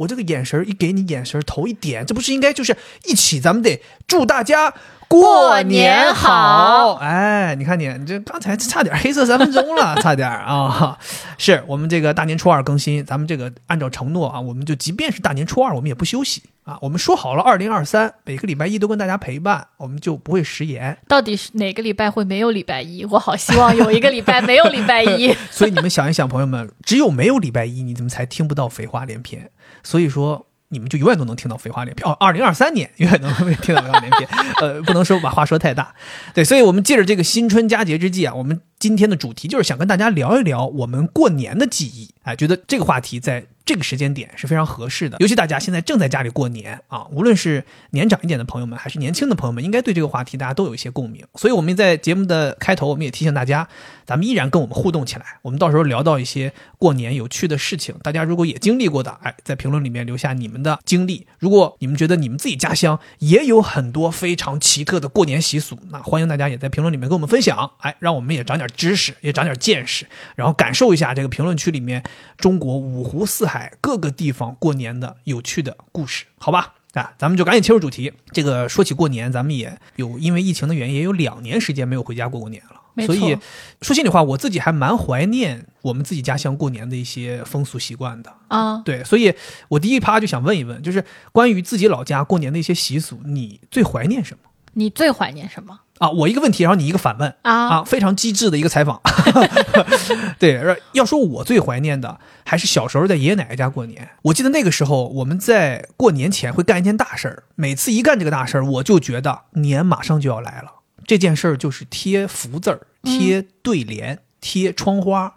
我这个眼神一给你眼神头一点，这不是应该就是一起？咱们得祝大家过年好！哎，你看你，你这刚才差点黑色三分钟了，差点啊！是我们这个大年初二更新，咱们这个按照承诺啊，我们就即便是大年初二，我们也不休息啊。我们说好了，二零二三每个礼拜一都跟大家陪伴，我们就不会食言。到底是哪个礼拜会没有礼拜一？我好希望有一个礼拜没有礼拜一。所以你们想一想，朋友们，只有没有礼拜一，你怎么才听不到废话连篇？所以说，你们就永远都能听到废话连篇哦。二零二三年永远都能 听到废话连篇，呃，不能说把话说太大，对。所以我们借着这个新春佳节之际啊，我们今天的主题就是想跟大家聊一聊我们过年的记忆。哎，觉得这个话题在。这个时间点是非常合适的，尤其大家现在正在家里过年啊，无论是年长一点的朋友们，还是年轻的朋友们，应该对这个话题大家都有一些共鸣。所以我们在节目的开头，我们也提醒大家，咱们依然跟我们互动起来。我们到时候聊到一些过年有趣的事情，大家如果也经历过的，哎，在评论里面留下你们的经历。如果你们觉得你们自己家乡也有很多非常奇特的过年习俗，那欢迎大家也在评论里面跟我们分享，哎，让我们也长点知识，也长点见识，然后感受一下这个评论区里面中国五湖四海各个地方。过年的有趣的故事，好吧，啊，咱们就赶紧切入主题。这个说起过年，咱们也有因为疫情的原因，也有两年时间没有回家过过年了。所以说心里话，我自己还蛮怀念我们自己家乡过年的一些风俗习惯的啊。对，所以我第一趴就想问一问，就是关于自己老家过年的一些习俗，你最怀念什么？你最怀念什么？啊，我一个问题，然后你一个反问啊啊，非常机智的一个采访。对，要说我最怀念的，还是小时候在爷爷奶奶家过年。我记得那个时候，我们在过年前会干一件大事儿，每次一干这个大事儿，我就觉得年马上就要来了。这件事儿就是贴福字儿、贴对联、贴窗花。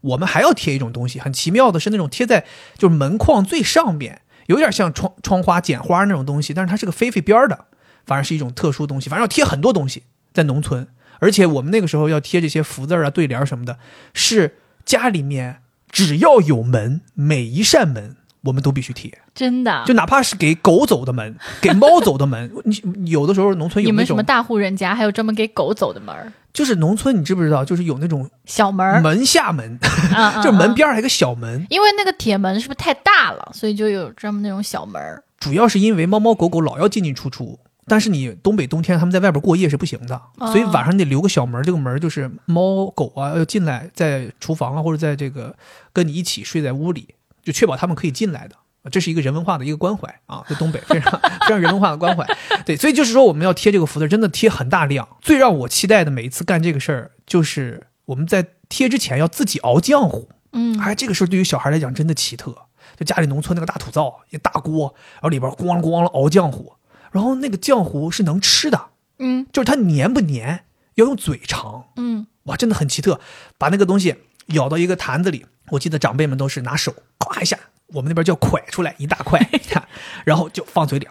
我们还要贴一种东西，很奇妙的是那种贴在就是门框最上边，有点像窗窗花剪花那种东西，但是它是个飞飞边儿的。反而是一种特殊东西，反正要贴很多东西在农村，而且我们那个时候要贴这些福字啊、对联什么的，是家里面只要有门，每一扇门我们都必须贴，真的，就哪怕是给狗走的门，给猫走的门，你有的时候农村有那 种什么大户人家还有专门给狗走的门，就是农村你知不知道，就是有那种小门门下门，就是门边还有个小门，因为那个铁门是不是太大了，所以就有专门那种小门，主要是因为猫猫狗狗老要进进出出。但是你东北冬天他们在外边过夜是不行的，所以晚上你得留个小门，这个门就是猫狗啊要进来，在厨房啊或者在这个跟你一起睡在屋里，就确保他们可以进来的。这是一个人文化的一个关怀啊，在 东北非常非常人文化的关怀。对，所以就是说我们要贴这个福字，真的贴很大量。最让我期待的每一次干这个事儿，就是我们在贴之前要自己熬浆糊。嗯，哎，这个事儿对于小孩来讲真的奇特，就家里农村那个大土灶，一大锅，然后里边咣啷咣啷熬浆糊。然后那个浆糊是能吃的，嗯，就是它黏不黏要用嘴尝，嗯，哇，真的很奇特。把那个东西舀到一个坛子里，我记得长辈们都是拿手咵一下，我们那边叫蒯出来一大块，然后就放嘴里，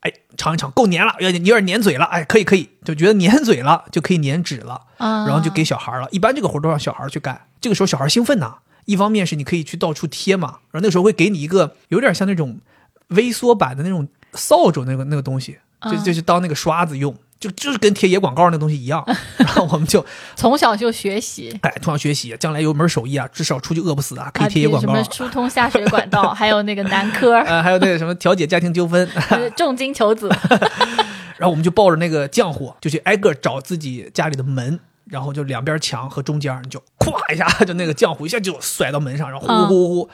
哎，尝一尝，够黏了，有点有点黏嘴了，哎，可以可以，就觉得黏嘴了就可以粘纸了，然后就给小孩了。一般这个活都让小孩去干，这个时候小孩兴奋呐，一方面是你可以去到处贴嘛，然后那时候会给你一个有点像那种微缩版的那种。扫帚那个那个东西，就就是当那个刷子用，就就是跟贴野广告那东西一样。然后我们就从小就学习，哎，从小学习，将来有门手艺啊，至少出去饿不死啊，可以贴野广告。什么疏通下水管道，还有那个男科，呃，还有那个什么调解家庭纠纷，重金求子。然后我们就抱着那个浆糊，就去挨个找自己家里的门，然后就两边墙和中间，你就咵一下，就那个浆糊一下就甩到门上，然后呼呼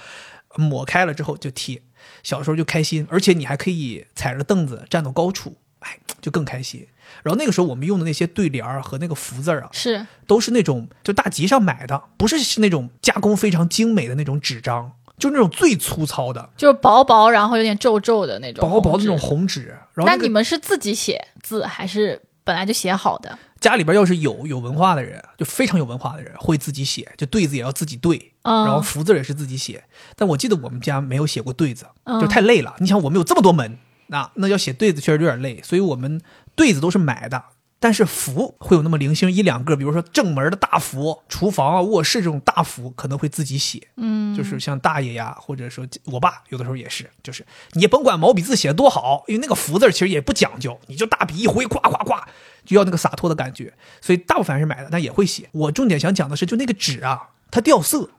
呼抹开了之后就贴。小时候就开心，而且你还可以踩着凳子站到高处，哎，就更开心。然后那个时候我们用的那些对联儿和那个福字儿啊，是都是那种就大集上买的，不是是那种加工非常精美的那种纸张，就是那种最粗糙的，就是薄薄然后有点皱皱的那种薄薄的那种红纸。然后那你们是自己写字还是本来就写好的？家里边要是有有文化的人，就非常有文化的人，会自己写，就对子也要自己对，嗯然后福字也是自己写。但我记得我们家没有写过对子，嗯就太累了。你想，我们有这么多门，那那要写对子确实有点累，所以我们对子都是买的。但是福会有那么零星一两个，比如说正门的大福、厨房啊、卧室这种大福，可能会自己写。嗯，就是像大爷呀，或者说我爸，有的时候也是，就是你也甭管毛笔字写的多好，因为那个福字其实也不讲究，你就大笔一挥，咵咵咵，就要那个洒脱的感觉，所以大部分还是买的，但也会写。我重点想讲的是，就那个纸啊，它掉色，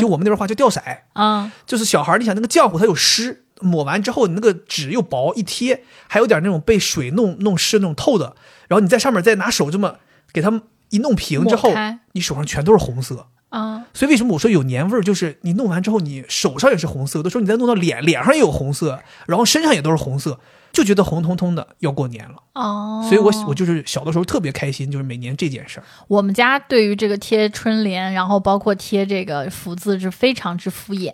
就我们那边话叫掉色，啊 就是小孩儿，你想那个浆糊它有湿，抹完之后你那个纸又薄，一贴还有点那种被水弄弄湿那种透的，然后你在上面再拿手这么给它一弄平之后，你手上全都是红色。嗯。所以为什么我说有年味儿？就是你弄完之后，你手上也是红色，有的时候你再弄到脸，脸上也有红色，然后身上也都是红色，就觉得红彤彤的，要过年了。哦，所以我我就是小的时候特别开心，就是每年这件事儿。我们家对于这个贴春联，然后包括贴这个福字是非常之敷衍。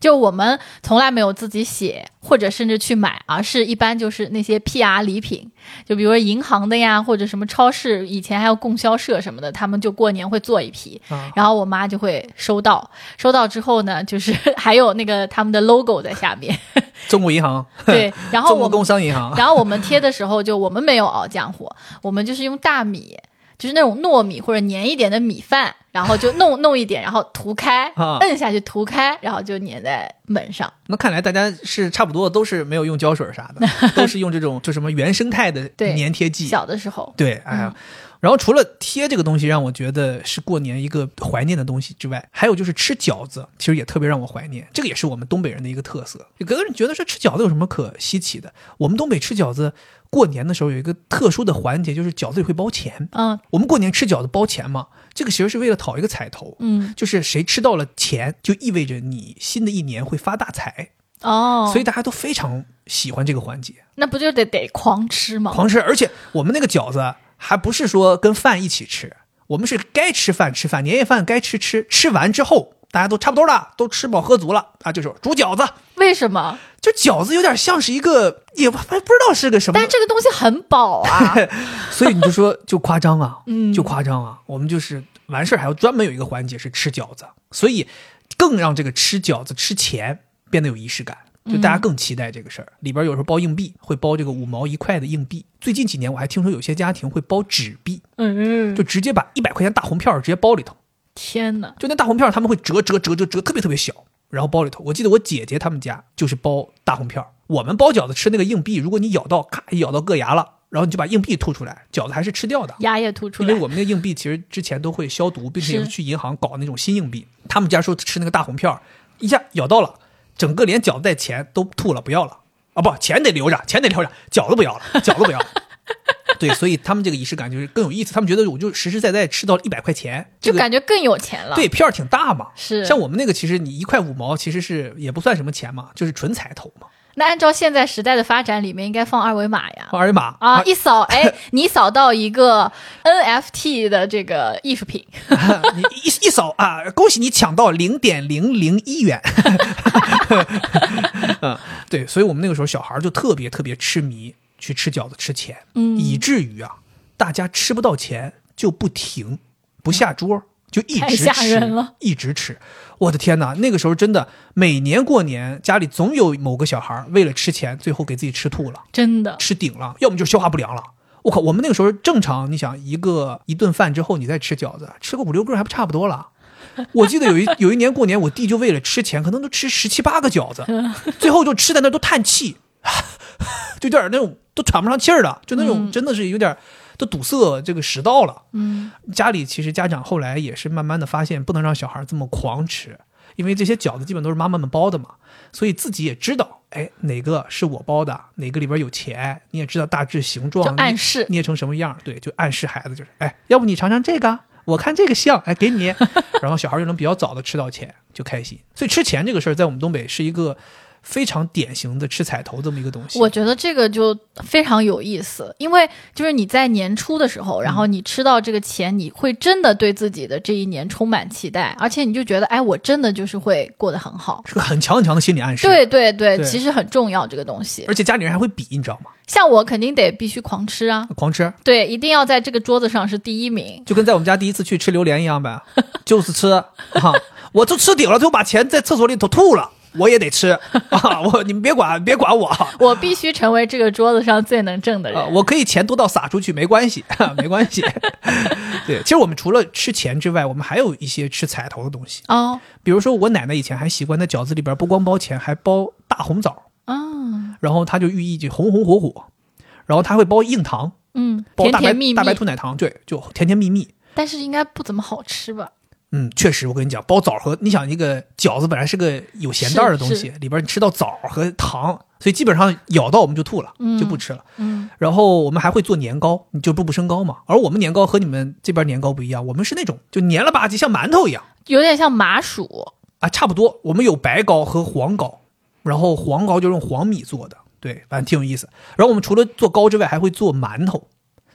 就我们从来没有自己写，或者甚至去买，而是一般就是那些 PR 礼品，就比如说银行的呀，或者什么超市，以前还有供销社什么的，他们就过年会做一批，啊。然后我妈就会收到，收到之后呢，就是 还有那个他们的 logo 在下面，中国银行，对，然后中国我们工商银行，然后我们贴的时候，就我们没有熬浆糊，我们就是用大米，就是那种糯米或者粘一点的米饭，然后就弄弄一点，然后涂开，啊摁下去涂开，然后就粘在门上。那看来大家是差不多，都是没有用胶水啥的，都是用这种就什么原生态的粘贴剂。小的时候，对，哎呀，然后除了贴这个东西让我觉得是过年一个怀念的东西之外，还有就是吃饺子，其实也特别让我怀念。这个也是我们东北人的一个特色。有的人觉得说吃饺子有什么可稀奇的？我们东北吃饺子，过年的时候有一个特殊的环节，就是饺子里会包钱。嗯我们过年吃饺子包钱嘛，这个其实是为了讨一个彩头。嗯，就是谁吃到了钱，就意味着你新的一年会发大财，哦，所以大家都非常喜欢这个环节。那不就得得狂吃吗？狂吃，而且我们那个饺子还不是说跟饭一起吃，我们是该吃饭吃饭，年夜饭该吃吃，吃完之后大家都差不多了，都吃饱喝足了啊，就是煮饺子。为什么？就饺子有点像是一个，也不不知道是个什么但，这个东西很饱啊。所以你就说就夸张啊，嗯就夸张啊。我们就是完事儿还要专门有一个环节是吃饺子，所以更让这个吃饺子吃钱变得有仪式感。就大家更期待这个事儿，里边有时候包硬币，会包这个五毛一块的硬币。最近几年我还听说有些家庭会包纸币，嗯嗯，就直接把一百块钱大红票直接包里头，天哪！就那大红票他们会折折折折折特别特别小，然后包里头。我记得我姐姐他们家就是包大红票，我们包饺子吃那个硬币，如果你咬到咔咬到硌牙了，然后你就把硬币吐出来，饺子还是吃掉的。牙也吐出来因为，我们那个硬币其实之前都会消毒，并且去银行搞那种新硬币。他们家说吃那个大红票，一下咬到了，整个连饺子带钱都吐了，不要了啊！不，钱得留着，钱得留着，饺子不要了，饺子不要了。对，所以他们这个仪式感就是更有意思。他们觉得我就实实在在吃到一百块钱，这就感觉更有钱了。对，票儿挺大嘛。是像我们那个，其实你一块五毛，其实是也不算什么钱嘛，就是纯彩头嘛，那按照现在时代的发展，里面应该放二维码呀。放二维码啊，一扫，哎，你扫到一个 NFT 的这个艺术品，你一一扫啊，恭喜你抢到零点零零一元。嗯，对，所以我们那个时候小孩就特别特别痴迷去吃饺子吃钱，嗯以至于啊，大家吃不到钱就不停，不下桌。就一直吃人了，一直吃，我的天哪！那个时候真的，每年过年家里总有某个小孩为了吃钱，最后给自己吃吐了。真的吃顶了，要么就是消化不良了。我靠，我们那个时候正常，你想一个一顿饭之后，你再吃饺子，吃个五六个还不差不多了。我记得有一有一年过年，我弟就为了吃钱，可能都吃十七八个饺子，最后就吃在那都叹气，就有点那种都喘不上气儿了，就那种真的是有点都堵塞这个食道了。嗯，家里其实家长后来也是慢慢的发现，不能让小孩这么狂吃，因为这些饺子基本都是妈妈们包的嘛，所以自己也知道，哎，哪个是我包的，哪个里边有钱，你也知道大致形状，就暗示捏成什么样，对，就暗示孩子就是，哎，要不你尝尝这个，我看这个像，哎，给你，然后小孩就能比较早的吃到钱，就开心。所以吃钱这个事儿，在我们东北是一个非常典型的吃彩头这么一个东西。我觉得这个就非常有意思，因为就是你在年初的时候，然后你吃到这个钱，你会真的对自己的这一年充满期待，而且你就觉得，哎，我真的就是会过得很好。是个很强很强的心理暗示。对对对，对其实很重要这个东西。而且家里人还会比，你知道吗？像我肯定得必须狂吃啊，狂吃，对，一定要在这个桌子上是第一名。就跟在我们家第一次去吃榴莲一样呗，就是吃啊，我都吃顶了，最后把钱在厕所里头吐了，我也得吃 啊！我你们别管，别管我。我必须成为这个桌子上最能挣的人。啊，我可以钱多到撒出去，没关系，没关系。对，其实我们除了吃钱之外，我们还有一些吃彩头的东西。哦，比如说，我奶奶以前还习惯在饺子里边不光包钱，还包大红枣，嗯然后它就寓意就红红火火。然后它会包硬糖，嗯，包大白甜甜蜜蜜大白兔奶糖，对，就甜甜蜜蜜。但是应该不怎么好吃吧？嗯，确实，我跟你讲，包枣和你想那个饺子本来是个有咸淡儿的东西，里边你吃到枣和糖，所以基本上咬到我们就吐了，嗯就不吃了。嗯然后我们还会做年糕，你就步步升高嘛。而我们年糕和你们这边年糕不一样，我们是那种就黏了吧唧，像馒头一样有点像麻薯。啊，差不多。我们有白糕和黄糕，然后黄糕就用黄米做的，对，反正挺有意思。然后我们除了做糕之外，还会做馒头。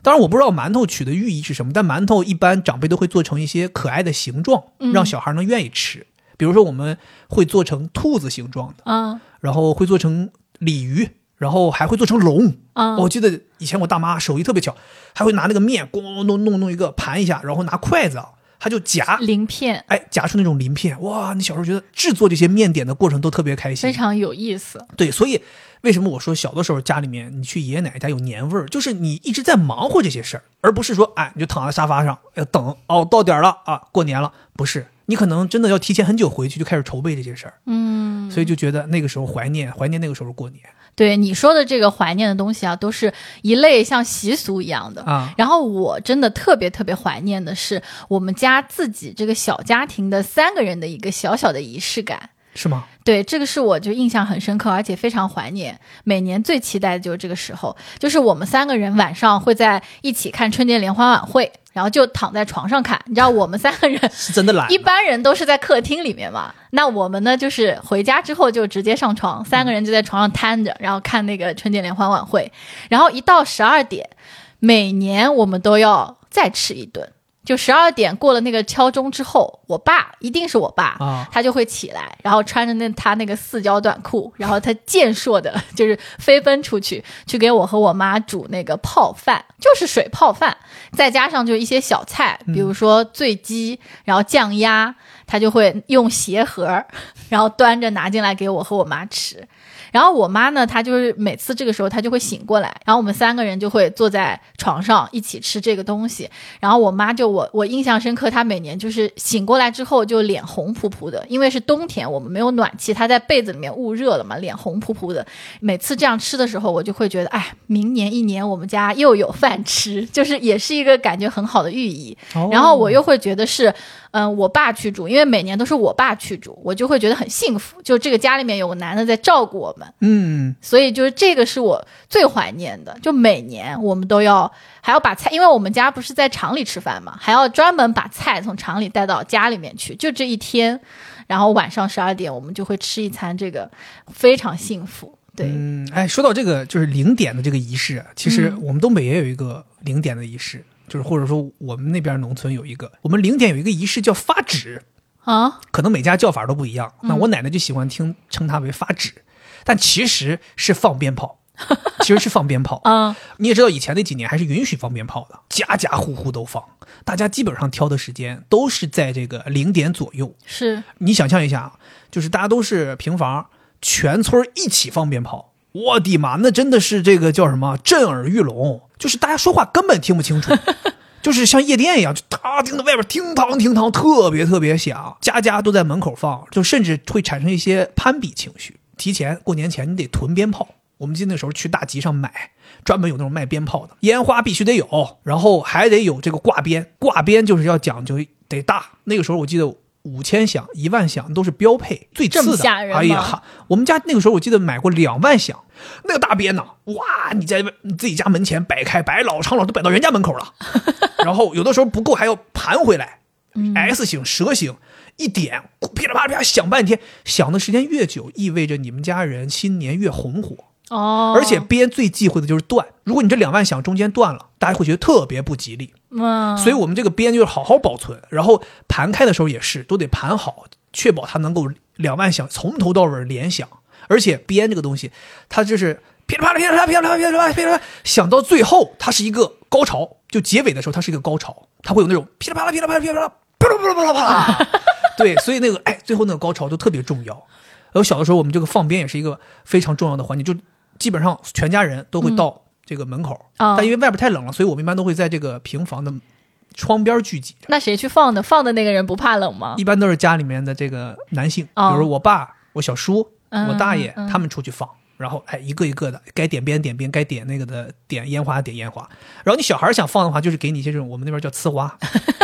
当然我不知道馒头取的寓意是什么，但馒头一般长辈都会做成一些可爱的形状，嗯让小孩能愿意吃。比如说我们会做成兔子形状的，嗯然后会做成鲤鱼，然后还会做成龙。嗯，我记得以前我大妈手艺特别巧，还会拿那个面咣咣弄弄弄一个盘一下，然后拿筷子啊，她就夹，鳞片。哎，夹出那种鳞片。哇，你小时候觉得制作这些面点的过程都特别开心，非常有意思。对，所以为什么我说小的时候家里面你去爷爷奶奶家有年味儿，就是你一直在忙活这些事儿，而不是说哎你就躺在沙发上要等哦到点儿了啊过年了，不是，你可能真的要提前很久回去就开始筹备这些事儿，嗯，所以就觉得那个时候怀念怀念那个时候过年对你说的这个怀念的东西啊，都是一类像习俗一样的。啊，然后我真的特别特别怀念的是我们家自己这个小家庭的三个人的一个小小的仪式感。是吗？对，这个是我就印象很深刻，而且非常怀念。每年最期待的就是这个时候，就是我们三个人晚上会在一起看春节联欢晚会，然后就躺在床上看。你知道我们三个人是真的懒 一般人都是在客厅里面嘛，那我们呢就是回家之后就直接上床，三个人就在床上瘫着，然后看那个春节联欢晚会，然后一到十二点，每年我们都要再吃一顿。就十二点过了那个敲钟之后，我爸一定是我爸啊他就会起来，然后穿着那他那个四角短裤，然后他健硕的，就是飞奔出去，去给我和我妈煮那个泡饭，就是水泡饭，再加上就一些小菜，比如说醉鸡，然后酱鸭，他就会用鞋盒，然后端着拿进来给我和我妈吃。然后我妈呢，她就是每次这个时候她就会醒过来，然后我们三个人就会坐在床上一起吃这个东西。然后我妈就我我印象深刻，她每年就是醒过来之后就脸红扑扑的，因为是冬天，我们没有暖气，她在被子里面捂热了嘛，脸红扑扑的。每次这样吃的时候，我就会觉得，哎，明年一年我们家又有饭吃，就是也是一个感觉很好的寓意。哦然后我又会觉得是，嗯、我爸去煮，因为每年都是我爸去煮，我就会觉得很幸福，就这个家里面有个男的在照顾我们。嗯所以就是这个是我最怀念的，就每年我们都要还要把菜，因为我们家不是在厂里吃饭嘛，还要专门把菜从厂里带到家里面去，就这一天，然后晚上十二点我们就会吃一餐，这个非常幸福。对，嗯，哎，说到这个就是零点的这个仪式啊，其实嗯我们东北也有一个零点的仪式，就是或者说我们那边农村有一个，我们零点有一个仪式叫发纸，啊，可能每家叫法都不一样。那嗯我奶奶就喜欢听称它为发纸，但其实是放鞭炮，其实是放鞭炮。啊，你也知道，以前那几年还是允许放鞭炮的，家家户户都放，大家基本上挑的时间都是在这个零点左右。是，你想象一下，就是大家都是平房，全村一起放鞭炮，我的妈，那真的是这个叫什么震耳欲聋，就是大家说话根本听不清楚。就是像夜店一样，就他听到外边厅堂厅堂，特别特别响，家家都在门口放，就甚至会产生一些攀比情绪。提前过年前你得囤鞭炮，我们记得那时候去大集上买，专门有那种卖鞭炮的，烟花必须得有，然后还得有这个挂鞭，挂鞭就是要讲究得大。那个时候我记得五千响、一万响都是标配，最次的。吓人哎呀，我们家那个时候我记得买过两万响，那个大鞭呢，哇，你在你自己家门前摆开，摆老长老都摆到人家门口了，然后有的时候不够还要盘回来。S 型、蛇形，一点噼里啪啦噼里啪啦响半天，响的时间越久，意味着你们家人新年越红火。哦，而且鞭最忌讳的就是断，如果你这两万响中间断了，大家会觉得特别不吉利。嗯，所以我们这个鞭就是好好保存，然后盘开的时候也是都得盘好，确保它能够两万响从头到尾连响。而且鞭这个东西，它就是噼里啪啦噼里啪啦噼里啪啦噼里啪啦噼里啪啦响到最后，它是一个高潮，就结尾的时候它是一个高潮，它会有那种噼里啪啦噼里啪啦噼里啪啦噼里啪啦噼里啪啦，对，所以那个哎最后那个高潮就特别重要。然后小的时候我们这个放鞭也是一个非常重要的环节，就基本上全家人都会到这个门口，啊但因为外边太冷了，所以我们一般都会在这个平房的窗边聚集。那谁去放的？放的那个人不怕冷吗？一般都是家里面的这个男性，比哦如我爸、我小叔、嗯我大爷，嗯他们出去放，然后哎一个一个的，该点边点边，该点那个的点烟花点烟花。然后你小孩想放的话，就是给你一些这种我们那边叫呲花，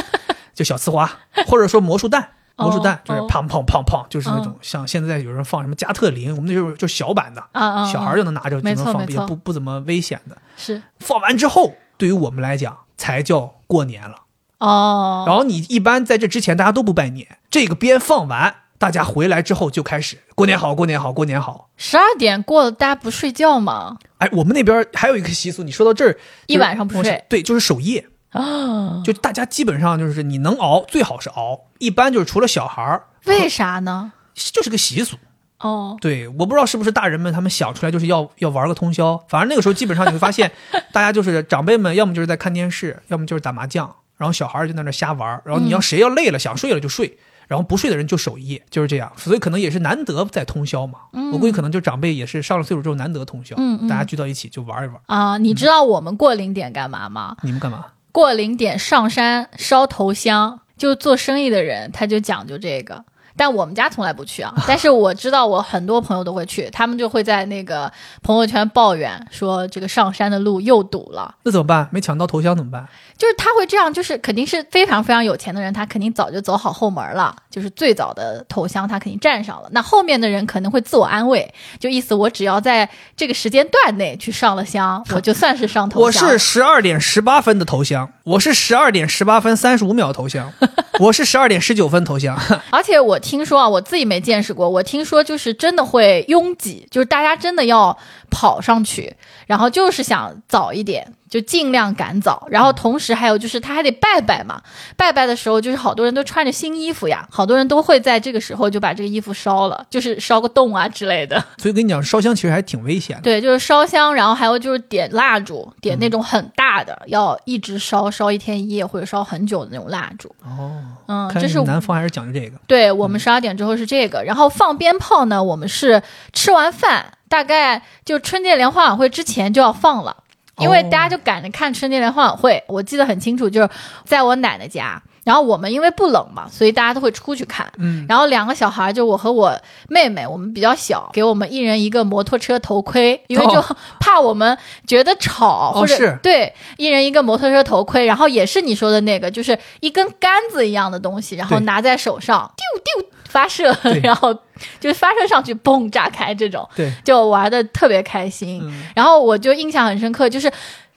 就小呲花，或者说魔术弹。哦魔术弹就是哦砰砰砰砰，就是那种嗯像现在有人放什么加特林，我们那时候就小版的，小孩就能拿着就没能放，也不不怎么危险的。是放完之后，对于我们来讲才叫过年了。哦，然后你一般在这之前大家都不拜年，这个鞭放完，大家回来之后就开始过年好，过年好，过年好。十二点过了，大家不睡觉吗？哎，我们那边还有一个习俗，你说到这儿，一晚上不睡就是对，就是守夜，啊，就大家基本上就是你能熬最好是熬，一般就是除了小孩儿，为啥呢？就是个习俗。哦，对，我不知道是不是大人们他们想出来就是要要玩个通宵，反正那个时候基本上你会发现，大家就是长辈们要么就是在看电视，要么就是打麻将，然后小孩儿就在那瞎玩，然后你要谁要累了、想睡了就睡，然后不睡的人就守夜，就是这样。所以可能也是难得在通宵嘛。我估计可能就长辈也是上了岁数之后难得通宵，大家聚到一起就玩一玩。啊，你知道我们过零点干嘛吗？你们干嘛？过零点上山烧头香，就做生意的人他就讲究这个。但我们家从来不去啊，但是我知道我很多朋友都会去，他们就会在那个朋友圈抱怨说这个上山的路又堵了，那怎么办？没抢到头香怎么办？就是他会这样，就是肯定是非常非常有钱的人，他肯定早就走好后门了，就是最早的头香他肯定占上了。那后面的人可能会自我安慰，就意思我只要在这个时间段内去上了香，我就算是上头我。是十二点十八分的头香，我是十二点十八分三十五秒头香，我是十二点十九分头香。而且我听听说啊，我自己没见识过，我听说就是真的会拥挤，就是大家真的要跑上去，然后就是想早一点，就尽量赶早。然后同时还有就是他还得拜拜嘛，拜拜的时候就是好多人都穿着新衣服呀，好多人都会在这个时候就把这个衣服烧了，就是烧个洞啊之类的。所以跟你讲，烧香其实还挺危险的。对，就是烧香，然后还有就是点蜡烛，点那种很大的，要一直烧烧一天一夜或者烧很久的那种蜡烛。哦，嗯，这是南方还是讲究这个。对我们十二点之后是这个，然后放鞭炮呢，我们是吃完饭，大概就春节联欢晚会之前就要放了，因为哦大家就赶着看春节联欢晚会。我记得很清楚，就是在我奶奶家，然后我们因为不冷嘛，所以大家都会出去看。嗯，然后两个小孩，就我和我妹妹，我们比较小，给我们一人一个摩托车头盔，因为就哦。怕我们觉得吵，或者、是。对，一人一个摩托车头盔，然后也是你说的那个，就是一根杆子一样的东西，然后拿在手上，丢丢发射，然后就是发射上去，嘣炸开，这种对，就玩的特别开心。嗯，然后我就印象很深刻，就是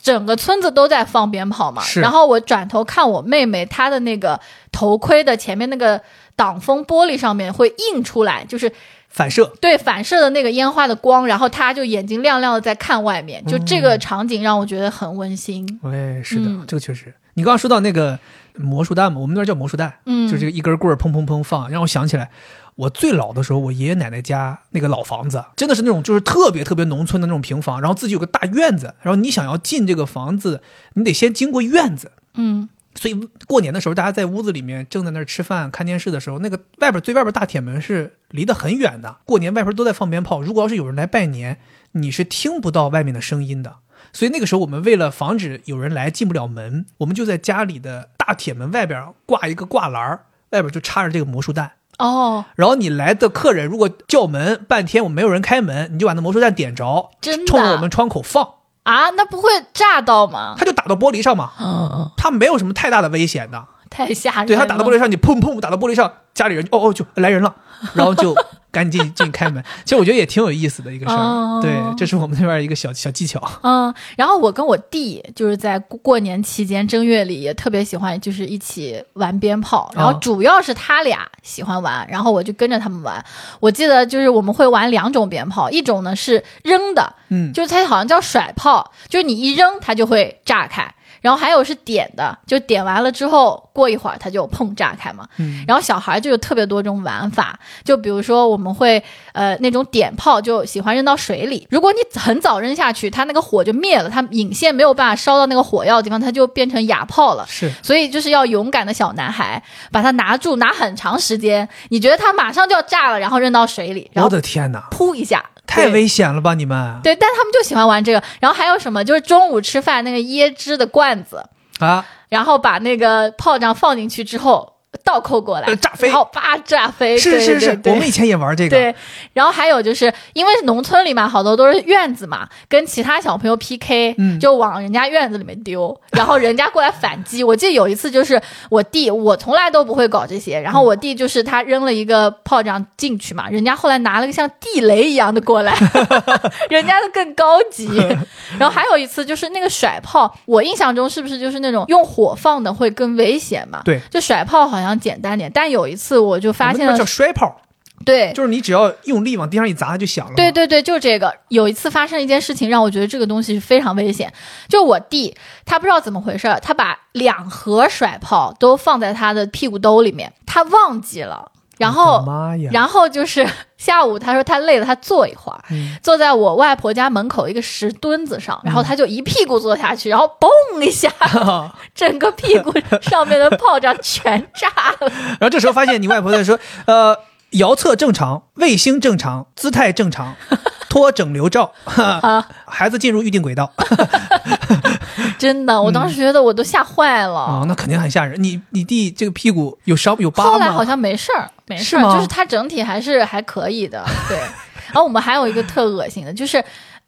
整个村子都在放鞭炮嘛。然后我转头看我妹妹，她的那个头盔的前面那个挡风玻璃上面会映出来，就是反射。对反射的那个烟花的光，然后她就眼睛亮亮的在看外面，就这个场景让我觉得很温馨。哎，是的，嗯这个确实。你刚刚说到那个魔术弹嘛，我们那边叫魔术弹，嗯，就这个一根棍儿砰砰砰放，让我想起来，我最老的时候，我爷爷奶奶家那个老房子，真的是那种就是特别特别农村的那种平房，然后自己有个大院子，然后你想要进这个房子，你得先经过院子。嗯所以过年的时候，大家在屋子里面正在那儿吃饭、看电视的时候，那个外边最外边大铁门是离得很远的。过年外边都在放鞭炮，如果要是有人来拜年，你是听不到外面的声音的。所以那个时候，我们为了防止有人来进不了门，我们就在家里的大铁门外边挂一个挂篮儿，外边就插着这个魔术弹。哦，然后你来的客人如果叫门半天我没有人开门，你就把那魔术弹点着，真的冲着我们窗口放，啊，那不会炸到吗？它就打到玻璃上嘛，嗯，它没有什么太大的危险的。太吓人了。对他打到玻璃上，你砰砰打到玻璃上，家里人哦哦就来人了，然后就赶紧进开门。其实我觉得也挺有意思的一个事儿。哦对，这是我们那边一个小小技巧。嗯，然后我跟我弟就是在过过年期间正月里也特别喜欢，就是一起玩鞭炮。然后哦主要是他俩喜欢玩，然后我就跟着他们玩。我记得就是我们会玩两种鞭炮，一种呢是扔的，嗯，就是它好像叫甩炮，就是你一扔它就会炸开。然后还有是点的，就点完了之后，过一会儿它就砰炸开嘛。嗯。然后小孩就有特别多种玩法，就比如说我们会呃那种点炮就喜欢扔到水里，如果你很早扔下去，它那个火就灭了，它引线没有办法烧到那个火药的地方，它就变成哑炮了。是。所以就是要勇敢的小男孩把它拿住，拿很长时间，你觉得它马上就要炸了，然后扔到水里，然我的天哪，噗一下，太危险了吧你们。对，但他们就喜欢玩这个。然后还有什么，就是中午吃饭那个椰汁的罐子，啊！然后把那个炮仗放进去之后倒扣过来，呃炸飞然后叭炸飞。是是是，我们以前也玩这个。对，然后还有就是因为农村里嘛，好多都是院子嘛，跟其他小朋友 PK，、嗯就往人家院子里面丢，然后人家过来反击。我记得有一次就是我弟，我从来都不会搞这些，然后我弟就是他扔了一个炮仗进去嘛，人家后来拿了个像地雷一样的过来，人家的更高级。然后还有一次就是那个甩炮，我印象中是不是就是那种用火放的会更危险嘛？对，就甩炮好像简单点，但有一次我就发现了叫，摔炮，对，就是你只要用力往地上一砸，它就响了。对对对，就这个。有一次发生一件事情，让我觉得这个东西是非常危险。就我弟，他不知道怎么回事，他把两盒甩炮都放在他的屁股兜里面，他忘记了。然后，妈呀！然后就是 下午，他说他累了，他坐一会儿，嗯坐在我外婆家门口一个石墩子上，然后他就一屁股坐下去，然后嘣一下，整个屁股上面的炮仗全炸了。然后这时候发现你外婆在说，呃，遥测正常，卫星正常，姿态正常，脱整流罩，啊 孩子进入预定轨道 真的，我当时觉得我都吓坏了。啊、那肯定很吓人。你你弟这个屁股有伤有疤吗？后来好像没事儿，没事儿，就是他整体还是还可以的。对，然后我们还有一个特恶心的，就是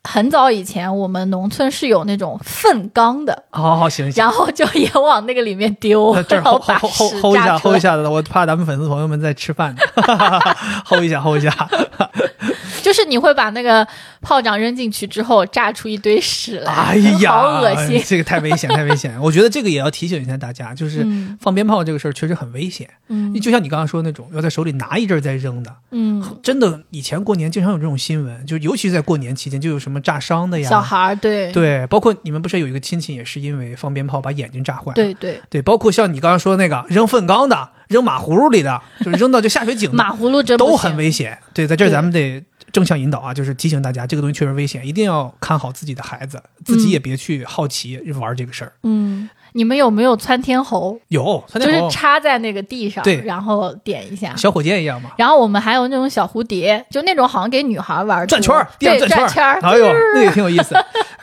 很早以前我们农村是有那种粪缸的，好好行行。然后就也往那个里面丢，那这儿后后吼把吼吼屎吼一下，炸出来吼一。下的，我怕咱们粉丝朋友们在吃饭 呢，吼一下，齁一下。就是你会把那个炮仗扔进去之后，炸出一堆屎来，哎呀，好恶心。这个太危险，太危险。我觉得这个也要提醒一下大家，就是嗯放鞭炮这个事儿确实很危险。嗯就像你刚刚说的那种，要在手里拿一阵儿再扔的，嗯，真的，以前过年经常有这种新闻，就尤其是在过年期间，就有什么炸伤的呀，小孩儿对对，包括你们不是有一个亲戚也是因为放鞭炮把眼睛炸坏，对对，对，包括像你刚刚说的那个扔粪缸的、扔马葫芦里的，就是扔到这下水井的，马葫芦真不都很危险。对，在这儿咱们得正向引导啊，就是提醒大家，这个东西确实危险，一定要看好自己的孩子，自己也别去好奇玩这个事儿。嗯，你们有没有窜天猴？有，三就是插在那个地上，对然后点一下。小火箭一样嘛，然后我们还有那种小蝴蝶，就那种好像给女孩玩转圈儿，对，转圈圈儿。哎呦，那也挺有意思，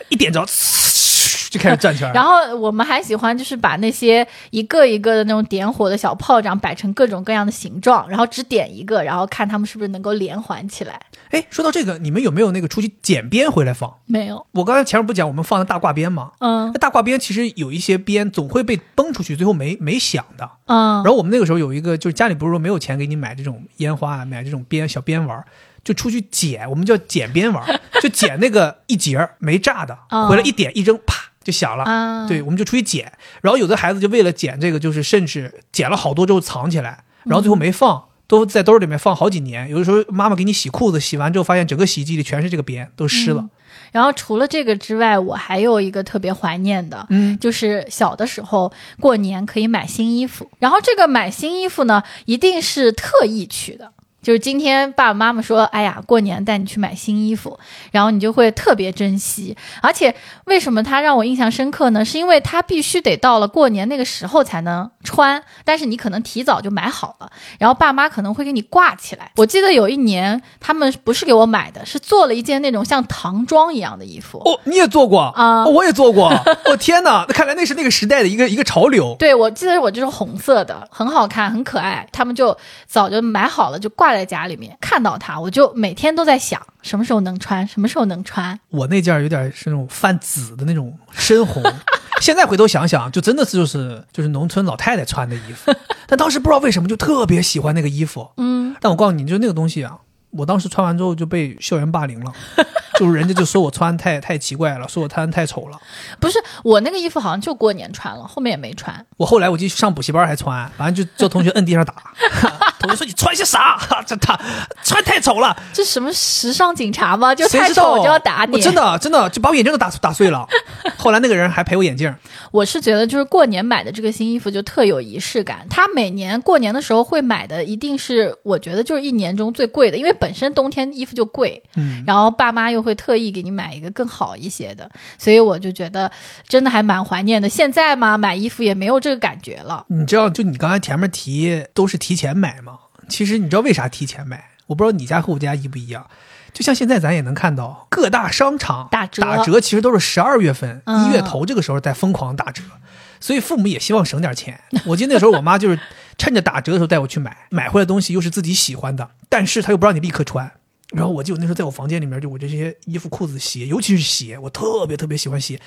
一点着，就开始转圈儿。然后我们还喜欢就是把那些一个一个的那种点火的小炮仗摆成各种各样的形状，然后只点一个，然后看他们是不是能够连环起来。哎，说到这个，你们有没有那个出去剪鞭回来放？没有，我刚才前面不讲我们放的大挂鞭吗？嗯那大挂鞭其实有一些鞭总会被崩出去，最后没没响的。嗯然后我们那个时候有一个，就是家里不是说没有钱给你买这种烟花啊，买这种鞭小鞭玩，就出去捡，我们叫捡鞭玩，就捡那个一节没炸的，哦回来一点一扔，啪就响了。啊，对，我们就出去捡。然后有的孩子就为了捡这个，就是甚至捡了好多之后藏起来，然后最后没放。都在兜里面放好几年，有的时候妈妈给你洗裤子，洗完之后发现整个洗衣机里全是这个边，都湿了。然后除了这个之外，我还有一个特别怀念的，嗯，就是小的时候过年可以买新衣服，然后这个买新衣服呢，一定是特意去的。就是今天爸爸妈妈说，哎呀，过年带你去买新衣服，然后你就会特别珍惜。而且为什么它让我印象深刻呢？是因为它必须得到了过年那个时候才能穿，但是你可能提早就买好了，然后爸妈可能会给你挂起来。我记得有一年他们不是给我买的，是做了一件那种像唐装一样的衣服。哦，你也做过啊哦我也做过。我、天哪，那看来那是那个时代的一个一个潮流。对，我记得我就是红色的，很好看，很可爱。他们就早就买好了，就挂在家里面。看到它，我就每天都在想，什么时候能穿，什么时候能穿。我那件有点是那种泛紫的那种深红，现在回头想想，就真的是就是就是农村老太太穿的衣服。但当时不知道为什么就特别喜欢那个衣服。嗯，但我告诉你，就那个东西啊，我当时穿完之后就被校园霸凌了，就是人家就说我穿太太奇怪了，说我穿太丑了。不是我那个衣服好像就过年穿了，后面也没穿。我后来我继续上补习班还穿，反正就叫同学摁地上打。同学说你穿些啥？这他穿太丑了。这什么时尚警察吗？就太丑就要打你。我真的真的就把我眼镜都打打碎了。后来那个人还赔我眼镜。我是觉得，就是过年买的这个新衣服就特有仪式感。他每年过年的时候会买的，一定是我觉得就是一年中最贵的，因为本身冬天衣服就贵，嗯，然后爸妈又会特意给你买一个更好一些的，所以我就觉得真的还蛮怀念的。现在嘛，买衣服也没有这个感觉了。你知道，就你刚才前面提都是提前买吗？其实你知道为啥提前买？我不知道你家和我家一不一样。就像现在咱也能看到各大商场打折打折其实都是十二月份、嗯一月头这个时候在疯狂打折，所以父母也希望省点钱。我记得那时候我妈就是趁着打折的时候带我去买，买回来的东西又是自己喜欢的，但是她又不让你立刻穿。然后我就那时候在我房间里面，就我这些衣服、裤子、鞋，尤其是鞋，我特别特别喜欢鞋，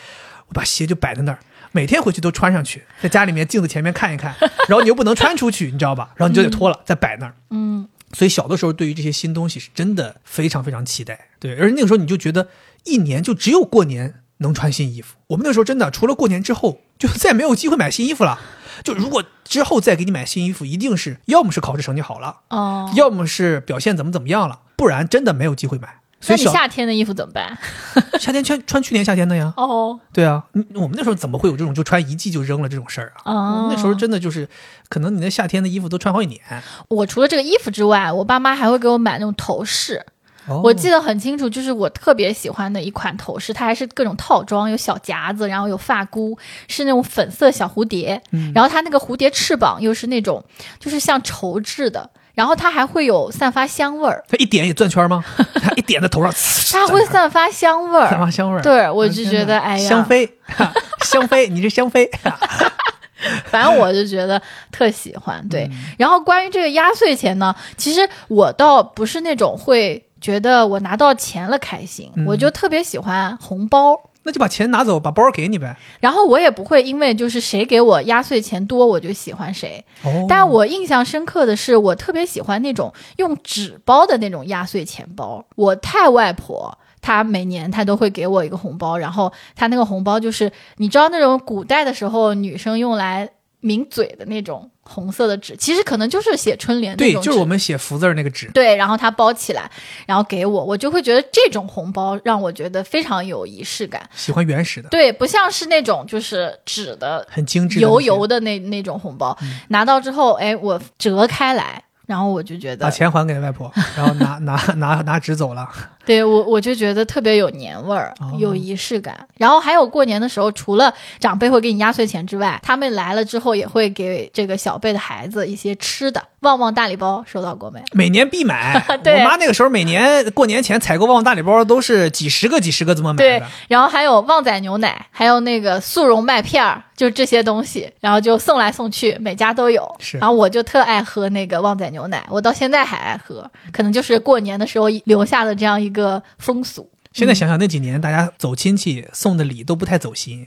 我把鞋就摆在那儿，每天回去都穿上去，在家里面镜子前面看一看，然后你又不能穿出去，你知道吧？然后你就得脱了，再摆那儿。嗯，所以小的时候对于这些新东西是真的非常非常期待，对，而那个时候你就觉得一年就只有过年能穿新衣服。我们那时候真的除了过年之后，就再没有机会买新衣服了。就如果之后再给你买新衣服，一定是要么是考试成绩好了，哦，要么是表现怎么怎么样了，不然真的没有机会买。所那你以夏天的衣服怎么办？夏天穿穿去年夏天的呀，哦，对啊，我们那时候怎么会有这种就穿一季就扔了这种事儿啊？哦那时候真的就是，可能你那夏天的衣服都穿好几年。我除了这个衣服之外，我爸妈还会给我买那种头饰。哦我记得很清楚，就是我特别喜欢的一款头饰，它还是各种套装，有小夹子，然后有发箍，是那种粉色小蝴蝶，嗯然后它那个蝴蝶翅膀又是那种就是像绸制的，然后它还会有散发香味儿，它一点也转圈吗？它一点在头上，它会散发香味儿散。发香味儿。对，我就觉得，哎呀，香妃，哈香妃，你是香妃。反正我就觉得特喜欢。对，嗯然后关于这个压岁钱呢，其实我倒不是那种会觉得我拿到钱了开心，嗯我就特别喜欢红包。那就把钱拿走，把包给你呗。然后我也不会因为就是谁给我压岁钱多我就喜欢谁，哦但我印象深刻的是，我特别喜欢那种用纸包的那种压岁钱包。我太外婆。她每年她都会给我一个红包，然后她那个红包就是你知道那种古代的时候女生用来抿嘴的那种红色的纸，其实可能就是写春联那对，种纸。就是我们写福字儿那个纸。对，然后他包起来，然后给我，我就会觉得这种红包让我觉得非常有仪式感。喜欢原始的，对，不像是那种就是纸的很精致的油，油的那那种红包，嗯。拿到之后，哎，我折开来，然后我就觉得，把钱还给外婆，然后拿拿拿拿纸走了。对我我就觉得特别有年味儿，哦有仪式感。然后还有过年的时候，除了长辈会给你压岁钱之外，他们来了之后也会给这个小辈的孩子一些吃的。旺旺大礼包收到过没？每年必买。对我妈那个时候每年过年前采购旺旺大礼包都是几十个几十个这么买对的。，然后还有旺仔牛奶，还有那个速溶麦片儿，就这些东西，然后就送来送去，每家都有。是然后我就特爱喝那个旺仔牛奶，我到现在还爱喝，可能就是过年的时候留下的这样一个风俗。现在想想那几年，大家走亲戚送的礼都不太走心，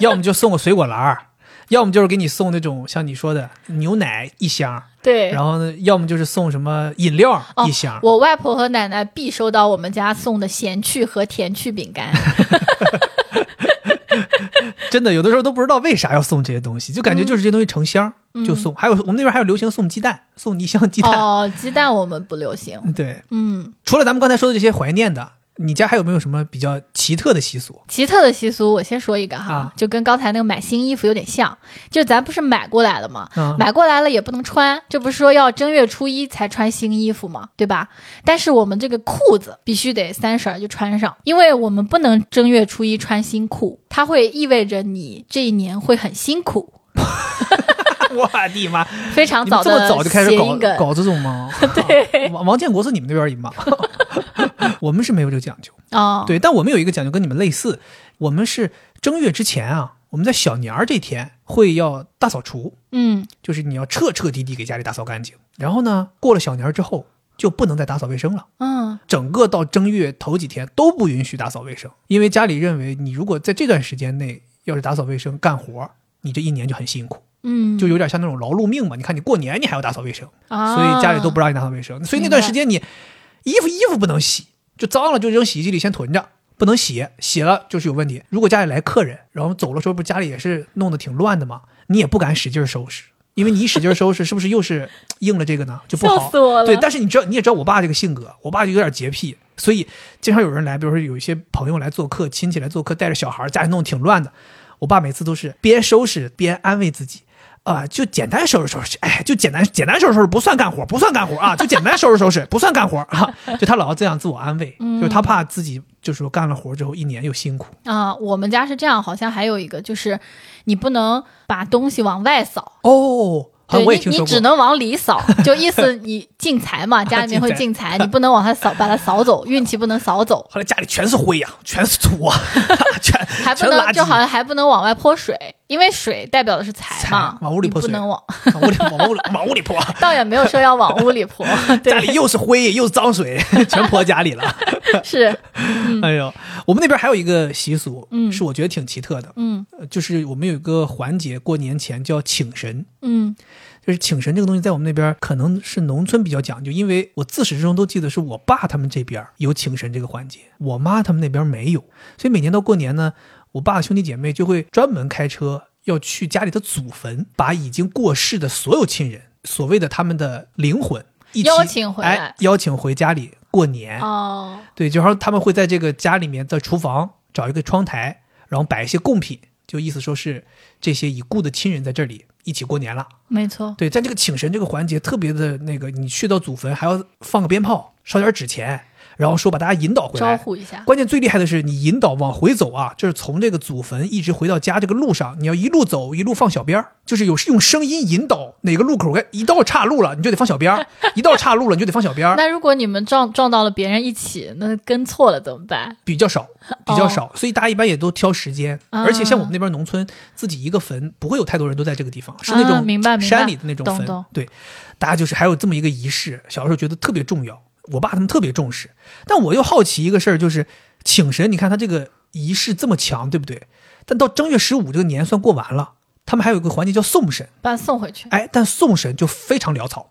要么就送个水果篮儿，要么就是给你送那种像你说的牛奶一箱，对，然后呢，要么就是送什么饮料哦一箱。我外婆和奶奶必收到我们家送的咸趣和甜趣饼干。真的有的时候都不知道为啥要送这些东西，就感觉就是这些东西成箱、就送。还有我们那边还有流行送鸡蛋，送一箱鸡蛋。哦，鸡蛋我们不流行。对，嗯，除了咱们刚才说的这些怀念的，你家还有没有什么比较奇特的习俗？奇特的习俗，我先说一个哈，啊就跟刚才那个买新衣服有点像，就咱不是买过来了吗？嗯买过来了也不能穿，这不是说要正月初一才穿新衣服吗？对吧？但是我们这个裤子必须得三十儿就穿上，因为我们不能正月初一穿新裤，它会意味着你这一年会很辛苦。我的妈！非常你们这么早就开始搞搞这种吗？对王王建国是你们那边人吗？我们是没有这个讲究。哦，对，但我们有一个讲究跟你们类似，我们是正月之前啊，我们在小年儿这天会要大扫除，嗯，就是你要彻彻底底给家里打扫干净。然后呢，过了小年儿之后就不能再打扫卫生了。嗯，整个到正月头几天都不允许打扫卫生，因为家里认为你如果在这段时间内要是打扫卫生干活，你这一年就很辛苦，嗯，就有点像那种劳碌命嘛。你看你过年你还要打扫卫生，啊，所以家里都不让你打扫卫生。所以那段时间你衣服衣服不能洗，就脏了就扔洗衣机里先囤着，不能洗，洗了就是有问题。如果家里来客人，然后走了时候不家里也是弄得挺乱的嘛，你也不敢使劲收拾，因为你一使劲收拾，是不是又是应了这个呢？就不好。笑死我了对，但是你知道，你也知道我爸这个性格，我爸就有点洁癖，所以经常有人来，比如说有一些朋友来做客，亲戚来做客，带着小孩，家里弄得挺乱的，我爸每次都是边收拾边安慰自己。啊，就简单收拾收拾，哎，就简单简单收拾收拾不算干活，不算干活啊，就简单收拾收拾不算干活啊，就他老要这样自我安慰，就他怕自己就是说干了活之后一年又辛苦。啊、我们家是这样，好像还有一个就是，你不能把东西往外扫，哦，对你你只能往里扫，就意思 你进财嘛，家里面会进财，你不能往它扫，把它扫走，运气不能扫走，后来家里全是灰呀、全是土啊，全还不能就好像还不能往外泼水，因为水代表的是财嘛财，往屋里泼水不能往，往屋里往屋里往屋里泼，倒也没有说要往屋里泼，对，家里又是灰又是脏水，全泼家里了。是，哎呦，我们那边还有一个习俗，嗯是我觉得挺奇特的，嗯呃就是我们有一个环节，过年前叫请神。嗯就是请神这个东西，在我们那边可能是农村比较讲究，因为我自始至终都记得是我爸他们这边有请神这个环节，我妈他们那边没有，所以每年到过年呢，我爸的兄弟姐妹就会专门开车要去家里的祖坟，把已经过世的所有亲人，所谓的他们的灵魂一起邀请回来哎，邀请回家里过年。哦，对，就好像他们会在这个家里面在厨房找一个窗台，然后摆一些贡品，就意思说是这些已故的亲人在这里一起过年了。没错，对，在这个请神这个环节特别的那个，你去到祖坟还要放个鞭炮，烧点纸钱，然后说把大家引导回招来。呼一下，关键最厉害的是，你引导往回走啊，就是从这个祖坟一直回到家这个路上，你要一路走一路放小鞭儿，就是有用声音引导哪个路口该一到岔路了，你就得放小鞭儿；一到岔路了，你就得放小鞭儿。那如果你们撞撞到了别人一起，那跟错了怎么办？比较少，比较少，所以大家一般也都挑时间。而且像我们那边农村，自己一个坟不会有太多人都在这个地方，是那啊种山里的那种坟。对，大家就是还有这么一个仪式，小时候觉得特别重要，我爸他们特别重视。但我又好奇一个事儿，就是请神，你看他这个仪式这么强，对不对？但到正月十五这个年算过完了，他们还有一个环节叫送神。把它送回去。哎，但送神就非常潦草，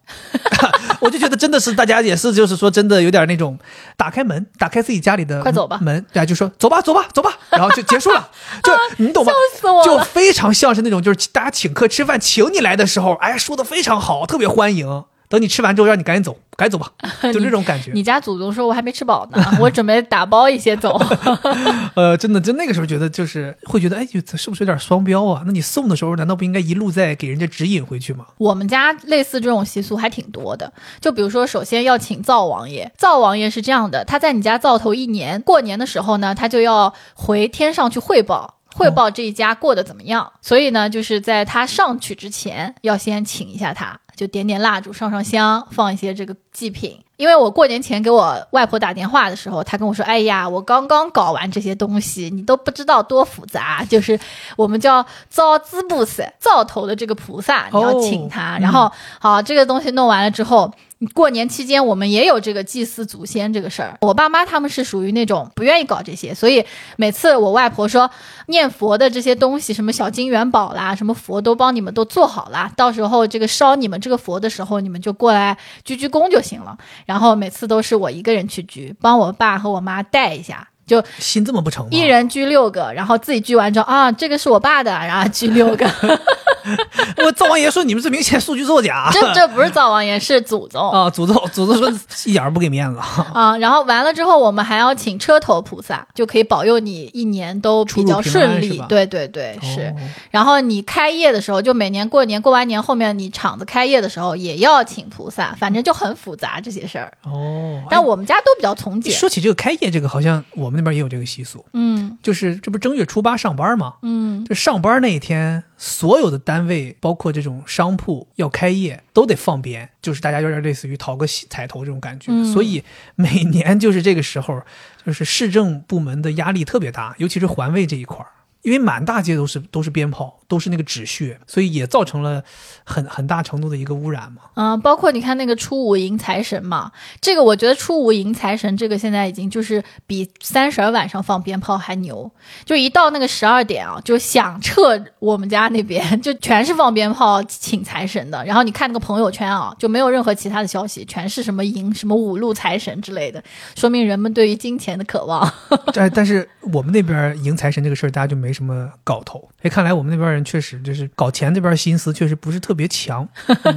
我就觉得真的是大家也是，就是说真的有点那种打开门，打开自己家里的快走吧门，对啊，就说走吧，走吧，走吧，然后就结束了，就你懂吗？笑死我了！就非常像是那种就是大家请客吃饭，请你来的时候，哎，说的非常好，特别欢迎。等你吃完之后，让你赶紧走，赶紧走吧，就这种感觉。你家祖宗说我还没吃饱呢，我准备打包一些走。呃，真的，就那个时候觉得就是会觉得，哎，是不是有点双标啊？那你送的时候，难道不应该一路再给人家指引回去吗？我们家类似这种习俗还挺多的，就比如说，首先要请灶王爷。灶王爷是这样的，他在你家灶头一年，过年的时候呢，他就要回天上去汇报。汇报这一家过得怎么样？所以呢，就是在他上去之前，要先请一下他，就点点蜡烛，上上香，放一些这个祭品。因为我过年前给我外婆打电话的时候，她跟我说：“哎呀，我刚刚搞完这些东西，你都不知道多复杂。就是我们叫灶资布萨，灶头的这个菩萨，你要请他。哦然后好，这个东西弄完了之后，过年期间我们也有这个祭祀祖先这个事儿。我爸妈他们是属于那种不愿意搞这些，所以每次我外婆说念佛的这些东西，什么小金元宝啦，什么佛都帮你们都做好啦，到时候这个烧你们这个佛的时候，你们就过来鞠鞠躬就行了。然后每次都是我一个人去鞠，帮我爸和我妈带一下。就心这么不成吗？一人鞠六个，然后自己鞠完之后啊，这个是我爸的，然后鞠六个。我灶王爷说你们这明显数据作假。这这不是灶王爷，是祖宗啊，祖宗祖宗说一点儿不给面子，啊。然后完了之后，我们还要请车头菩萨，就可以保佑你一年都比较顺利。对对对，是。哦然后你开业的时候，就每年过年过完年后面你厂子开业的时候也要请菩萨，反正就很复杂这些事儿。哦。但我们家都比较从简。说起这个开业，这个好像我们那边也有这个习俗，嗯。就是这不正月初八上班吗？嗯，就上班那一天，所有的单位，包括这种商铺要开业，都得放鞭，就是大家有点类似于讨个喜彩头这种感觉。嗯。所以每年就是这个时候，就是市政部门的压力特别大，尤其是环卫这一块儿，因为满大街都是都是鞭炮，都是那个纸屑，所以也造成了很很大程度的一个污染嘛。嗯，包括你看那个初五迎财神嘛，这个我觉得初五迎财神这个现在已经就是比三十晚上放鞭炮还牛，就一到那个十二点啊，就响彻我们家那边，就全是放鞭炮请财神的。然后你看那个朋友圈啊，就没有任何其他的消息，全是什么迎什么五路财神之类的，说明人们对于金钱的渴望。但但是我们那边迎财神这个事儿，大家就没什么搞头。哎，看来我们那边人确实就是搞钱这边心思确实不是特别强，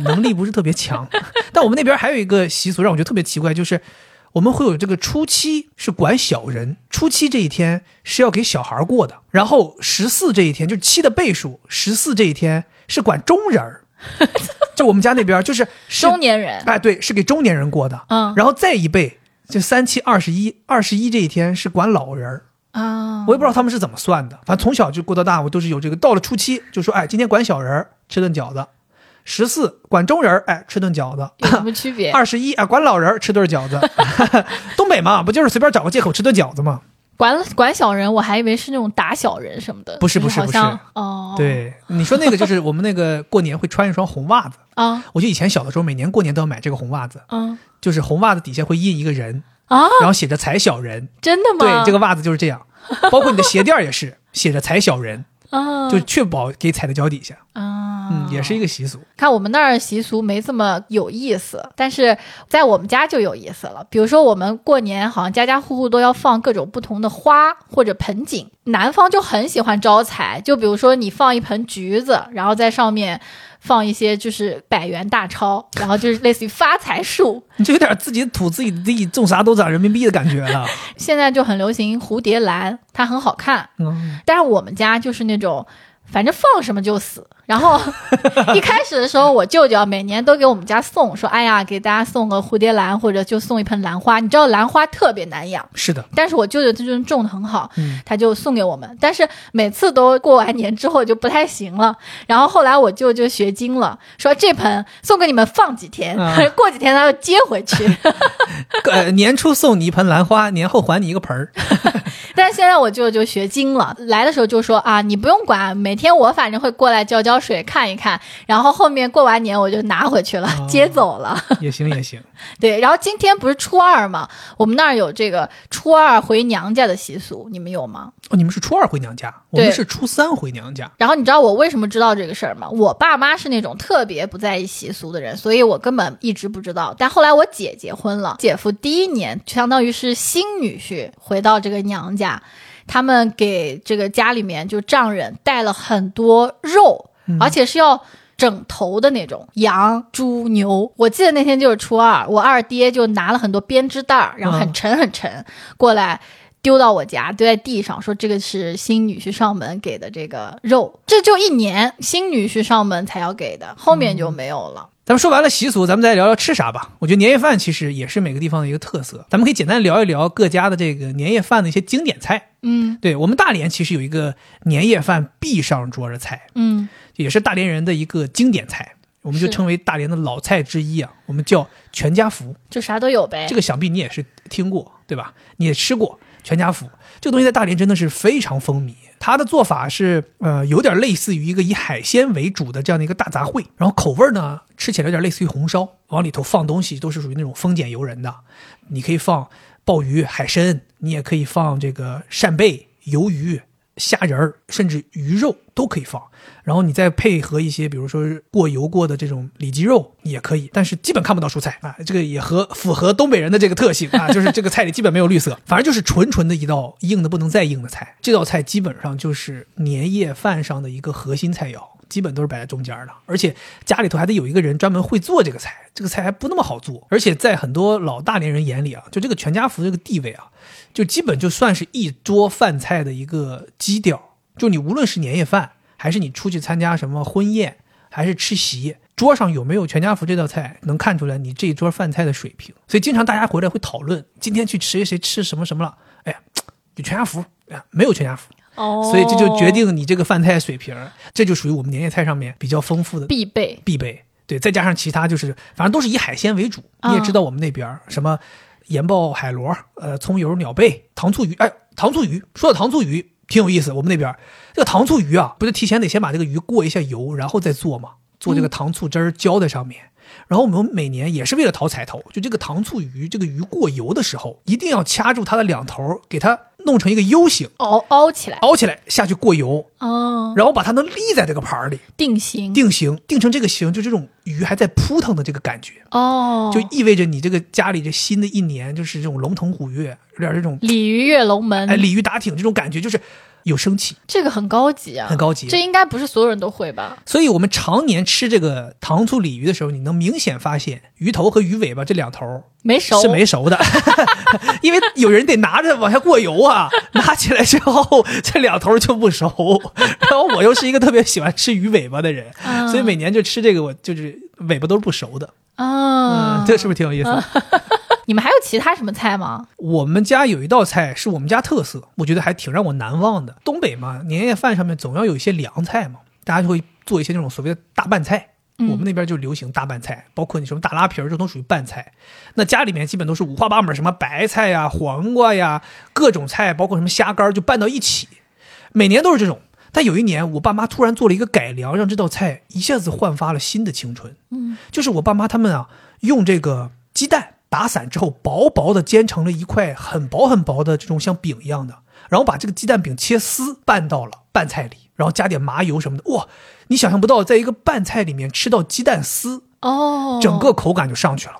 能力不是特别强。但我们那边还有一个习俗让我觉得特别奇怪，就是我们会有这个初七是管小人，初七这一天是要给小孩过的，然后十四这一天就是七的倍数，十四这一天是管中人儿。就我们家那边就是是中年人，哎，对，是给中年人过的。嗯然后再一倍，就三七二十一，二十一这一天是管老人儿。啊，我也不知道他们是怎么算的，反正从小就过到大，我都是有这个。到了初七就说，哎，今天管小人儿吃顿饺子；十四管中人儿，哎，吃顿饺子；有什么区别？二十一啊，管老人儿吃顿饺子。东北嘛，不就是随便找个借口吃顿饺子吗？管管小人，我还以为是那种打小人什么的，不是不是不是哦，对，你说那个就是我们那个过年会穿一双红袜子，啊我就以前小的时候每年过年都要买这个红袜子，嗯就是红袜子底下会印一个人，啊，然后写着“踩小人”。真的吗？对，这个袜子就是这样，包括你的鞋垫也是写着“踩小人”，啊，就确保给踩在脚底下。啊，嗯，也是一个习俗。看我们那儿习俗没这么有意思，但是在我们家就有意思了。比如说我们过年好像家家户户都要放各种不同的花或者盆景，南方就很喜欢招财，就比如说你放一盆橘子，然后在上面。放一些就是百元大钞，然后就是类似于发财树。你 这有点自己土自己地，种啥都长人民币的感觉了。现在就很流行蝴蝶兰，它很好看。嗯，但是我们家就是那种，反正放什么就死。然后 一开始的时候，我舅舅每年都给我们家送，说：“哎呀，给大家送个蝴蝶兰，或者就送一盆兰花。”你知道兰花特别难养，是的，但是我舅舅他就是种的很好，嗯他就送给我们。但是每次都过完年之后就不太行了。然后后来我舅舅学精了，说这盆送给你们放几天，啊过几天他就接回去。呃，年初送你一盆兰花，年后还你一个盆儿。但是现在我舅舅学精了，来的时候就说啊，你不用管，每天我反正会过来浇浇水，看一看，然后后面过完年我就拿回去了，哦接走了。也行也行，对，然后今天不是初二嘛，我们那儿有这个初二回娘家的习俗，你们有吗？哦，你们是初二回娘家，我们是初三回娘家。然后你知道我为什么知道这个事儿吗？我爸妈是那种特别不在意习俗的人，所以我根本一直不知道。但后来我姐结婚了，姐夫第一年相当于是新女婿回到这个娘家，他们给这个家里面就丈人带了很多肉，而且是要。整头的那种羊、猪、牛，我记得那天就是初二，我二爹就拿了很多编织袋儿，然后很嗯沉很沉过来，丢到我家，丢在地上，说这个是新女婿上门给的这个肉，这就一年新女婿上门才要给的，后面就没有了。咱们说完了习俗，咱们再聊聊吃啥吧。我觉得年夜饭其实也是每个地方的一个特色，咱们可以简单聊一聊各家的这个年夜饭的一些经典菜。嗯对我们大连其实有一个年夜饭必上桌的菜，嗯，也是大连人的一个经典菜，我们就称为大连的老菜之一啊，我们叫全家福。就啥都有呗。这个想必你也是听过，对吧？你也吃过全家福这个东西，在大连真的是非常风靡。它的做法是，呃，有点类似于一个以海鲜为主的这样的一个大杂烩，然后口味呢，吃起来有点类似于红烧，往里头放东西都是属于那种丰俭由人的。你可以放鲍鱼、海参，你也可以放这个扇贝、鱿鱼、虾仁儿，甚至鱼肉都可以放。然后你再配合一些，比如说过油过的这种里脊肉也可以，但是基本看不到蔬菜啊。这个也和符合东北人的这个特性啊，就是这个菜里基本没有绿色，反正就是纯纯的一道硬的不能再硬的菜。这道菜基本上就是年夜饭上的一个核心菜肴。基本都是摆在中间的，而且家里头还得有一个人专门会做这个菜，这个菜还不那么好做，而且在很多老大连人眼里啊，就这个全家福这个地位啊，就基本就算是一桌饭菜的一个基调，就你无论是年夜饭，还是你出去参加什么婚宴，还是吃席，桌上有没有全家福这道菜，能看出来你这一桌饭菜的水平。所以经常大家回来会讨论，今天去谁谁吃什么什么了，哎呀，就全家福，哎呀，没有全家福，哦，所以这就决定你这个饭菜水平，这就属于我们年夜菜上面比较丰富的必备。必备。对，再加上其他就是，反正都是以海鲜为主。你也知道我们那边儿什么盐爆海螺、呃葱油鸟贝、糖醋鱼。哎，糖醋鱼说到糖醋鱼，挺有意思。我们那边这个糖醋鱼啊，不是提前得先把这个鱼过一下油，然后再做嘛，做这个糖醋汁儿浇在上面。然后我们每年也是为了讨彩头，就这个糖醋鱼，这个鱼过油的时候，一定要掐住它的两头，给它弄成一个 U 型，凹凹起来，凹起来下去过油，哦，然后把它能立在这个盘儿里，定型，定型，定成这个形，就这种鱼还在扑腾的这个感觉，哦，就意味着你这个家里这新的一年就是这种龙腾虎跃，有点这种鲤鱼跃龙门，哎鲤鱼打挺这种感觉，就是有生气。这个很高级啊，很高级这应该不是所有人都会吧？所以我们常年吃这个糖醋鲤鱼的时候，你能明显发现鱼头和鱼尾巴这两头没熟是没熟的，因为有人得拿着往下过油啊，拿起来之后这两头就不熟。然后我又是一个特别喜欢吃鱼尾巴的人，嗯所以每年就吃这个，我就是尾巴都是不熟的。啊嗯，，这是不是挺有意思？你们还有其他什么菜吗？我们家有一道菜是我们家特色，我觉得还挺让我难忘的。东北嘛，年夜饭上面总要有一些凉菜嘛，大家就会做一些那种所谓的大拌菜。我们那边就流行大拌菜，包括你什么大拉皮儿，这都属于拌菜。那家里面基本都是五花八门，什么白菜呀、黄瓜呀，各种菜，包括什么虾干儿，就拌到一起。每年都是这种。但有一年，我爸妈突然做了一个改良，让这道菜一下子焕发了新的青春。嗯，就是我爸妈他们啊，用这个鸡蛋打散之后，薄薄的煎成了一块很薄很薄的这种像饼一样的，然后把这个鸡蛋饼切丝拌到了拌菜里，然后加点麻油什么的。哇，你想象不到，在一个拌菜里面吃到鸡蛋丝，哦，整个口感就上去了。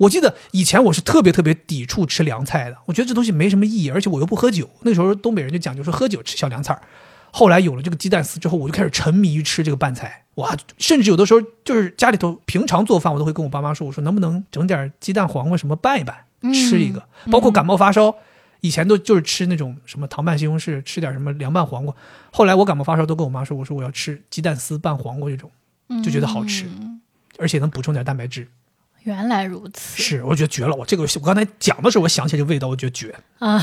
我记得以前我是特别特别抵触吃凉菜的，我觉得这东西没什么意义，而且我又不喝酒。那时候东北人就讲究说喝酒吃小凉菜儿。后来有了这个鸡蛋丝之后，我就开始沉迷于吃这个拌菜。哇，甚至有的时候就是家里头平常做饭，我都会跟我爸妈说，我说能不能整点鸡蛋黄瓜什么拌一拌，吃一个。包括感冒发烧，以前都就是吃那种什么糖拌西红柿，吃点什么凉拌黄瓜。后来我感冒发烧都跟我妈说，我说我要吃鸡蛋丝拌黄瓜这种，就觉得好吃，而且能补充点蛋白质。原来如此。是，我觉得绝了。我这个我刚才讲的时候，我想起这个味道，我觉得绝啊。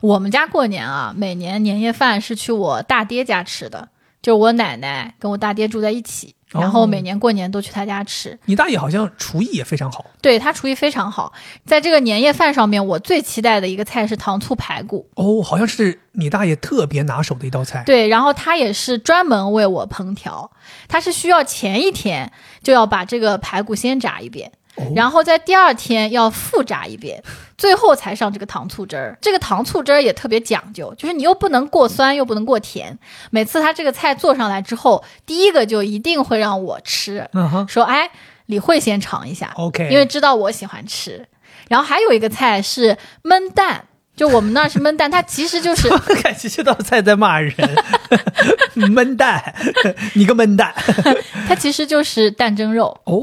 我们家过年啊，每年年夜饭是去我大爹家吃的，就是我奶奶跟我大爹住在一起，哦然后每年过年都去他家吃。你大爷好像厨艺也非常好。对他厨艺非常好，在这个年夜饭上面，我最期待的一个菜是糖醋排骨。哦，好像是你大爷特别拿手的一道菜。对，然后他也是专门为我烹调，他是需要前一天就要把这个排骨先炸一遍，哦然后在第二天要复炸一遍，最后才上这个糖醋汁儿。这个糖醋汁儿也特别讲究，就是你又不能过酸，又不能过甜。每次他这个菜做上来之后，第一个就一定会让我吃，说哎，李慧先尝一下，OK，因为知道我喜欢吃。然后还有一个菜是焖蛋，就我们那儿是焖蛋，它其实就是 感觉这道菜在骂人，焖蛋，你个焖蛋。它其实就是蛋蒸肉。哦，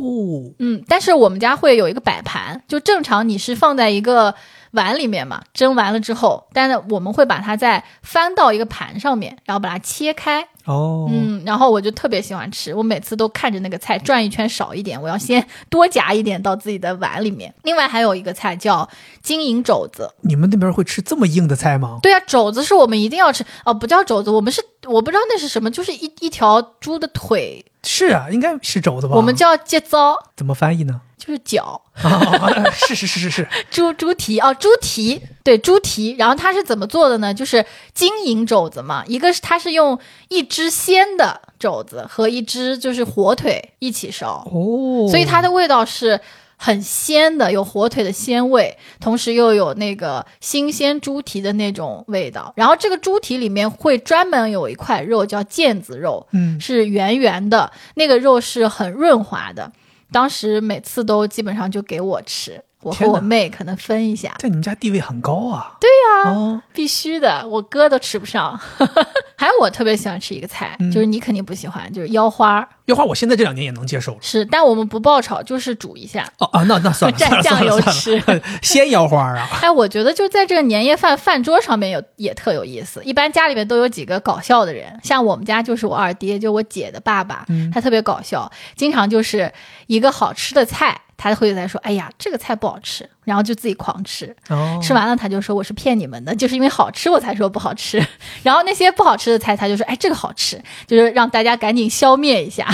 嗯，但是我们家会有一个摆盘，就正常你是放在一个碗里面嘛，蒸完了之后，但是我们会把它再翻到一个盘上面，然后把它切开。哦，嗯，然后我就特别喜欢吃，我每次都看着那个菜转一圈少一点，我要先多夹一点到自己的碗里面。另外还有一个菜叫金银肘子，你们那边会吃这么硬的菜吗？对啊，肘子是我们一定要吃哦，不叫肘子，我们是我不知道那是什么，就是一一条猪的腿，是啊，应该是肘子吧？我们叫节糟，怎么翻译呢？就是脚。啊，是是是是是，猪猪蹄哦，猪蹄对猪蹄，然后它是怎么做的呢？就是金银肘子嘛，一个是它是用一只鲜的肘子和一只就是火腿一起烧，哦，所以它的味道是很鲜的，有火腿的鲜味，同时又有那个新鲜猪蹄的那种味道。然后这个猪蹄里面会专门有一块肉叫腱子肉，嗯，是圆圆的，那个肉是很润滑的。当时每次都基本上就给我吃，我和我妹可能分一下，在你们家地位很高啊。对呀、哦，必须的，我哥都吃不上。还有我特别喜欢吃一个菜，嗯。就是你肯定不喜欢，就是腰花，腰花我现在这两年也能接受了。是，但我们不爆炒，就是煮一下。哦啊，那那算了，蘸酱油算了算了，鲜腰花啊。哎，我觉得就在这个年夜饭饭桌上面有也特有意思。一般家里面都有几个搞笑的人，像我们家就是我二爹，就我姐的爸爸，嗯他特别搞笑，经常就是一个好吃的菜，他会在说：“哎呀，这个菜不好吃。”然后就自己狂吃，哦，吃完了他就说：“我是骗你们的，就是因为好吃我才说不好吃。”然后那些不好吃的菜，他就说：“哎，这个好吃，就是让大家赶紧消灭一下。”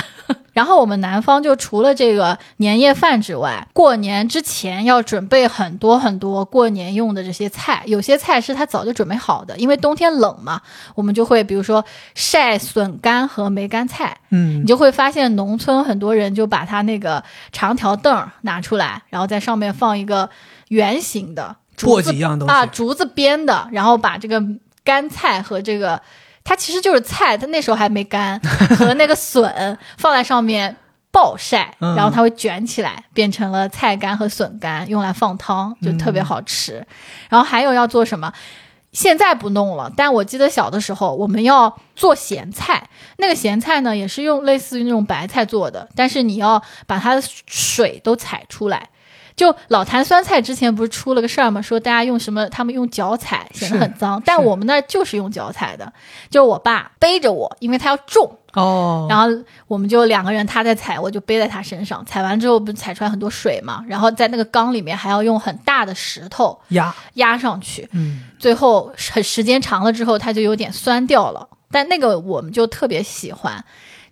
然后我们南方就除了这个年夜饭之外，过年之前要准备很多很多过年用的这些菜，有些菜是他早就准备好的，因为冬天冷嘛，我们就会比如说晒笋干和梅干菜，嗯。你，就会发现农村很多人就把他那个长条凳儿拿出来，然后在上面放一个圆形的竹子簸箕一样东西。啊，竹子编的，然后把这个干菜和这个它其实就是菜，它那时候还没干，和那个笋放在上面。暴晒，嗯然后它会卷起来，变成了菜干和笋干，用来放汤，就特别好吃。然后还有要做什么？现在不弄了，但我记得小的时候我们要做咸菜，那个咸菜呢也是用类似于那种白菜做的，但是你要把它的水都采出来。就老坛酸菜之前不是出了个事儿吗？说大家用什么？他们用脚踩，显得很脏。但我们那儿就是用脚踩的，就我爸背着我，因为他要重，哦，然后我们就两个人，他在踩，我就背在他身上。踩完之后不是踩出来很多水嘛？然后在那个缸里面还要用很大的石头压，压上去，嗯，最后很时间长了之后，它就有点酸掉了。但那个我们就特别喜欢。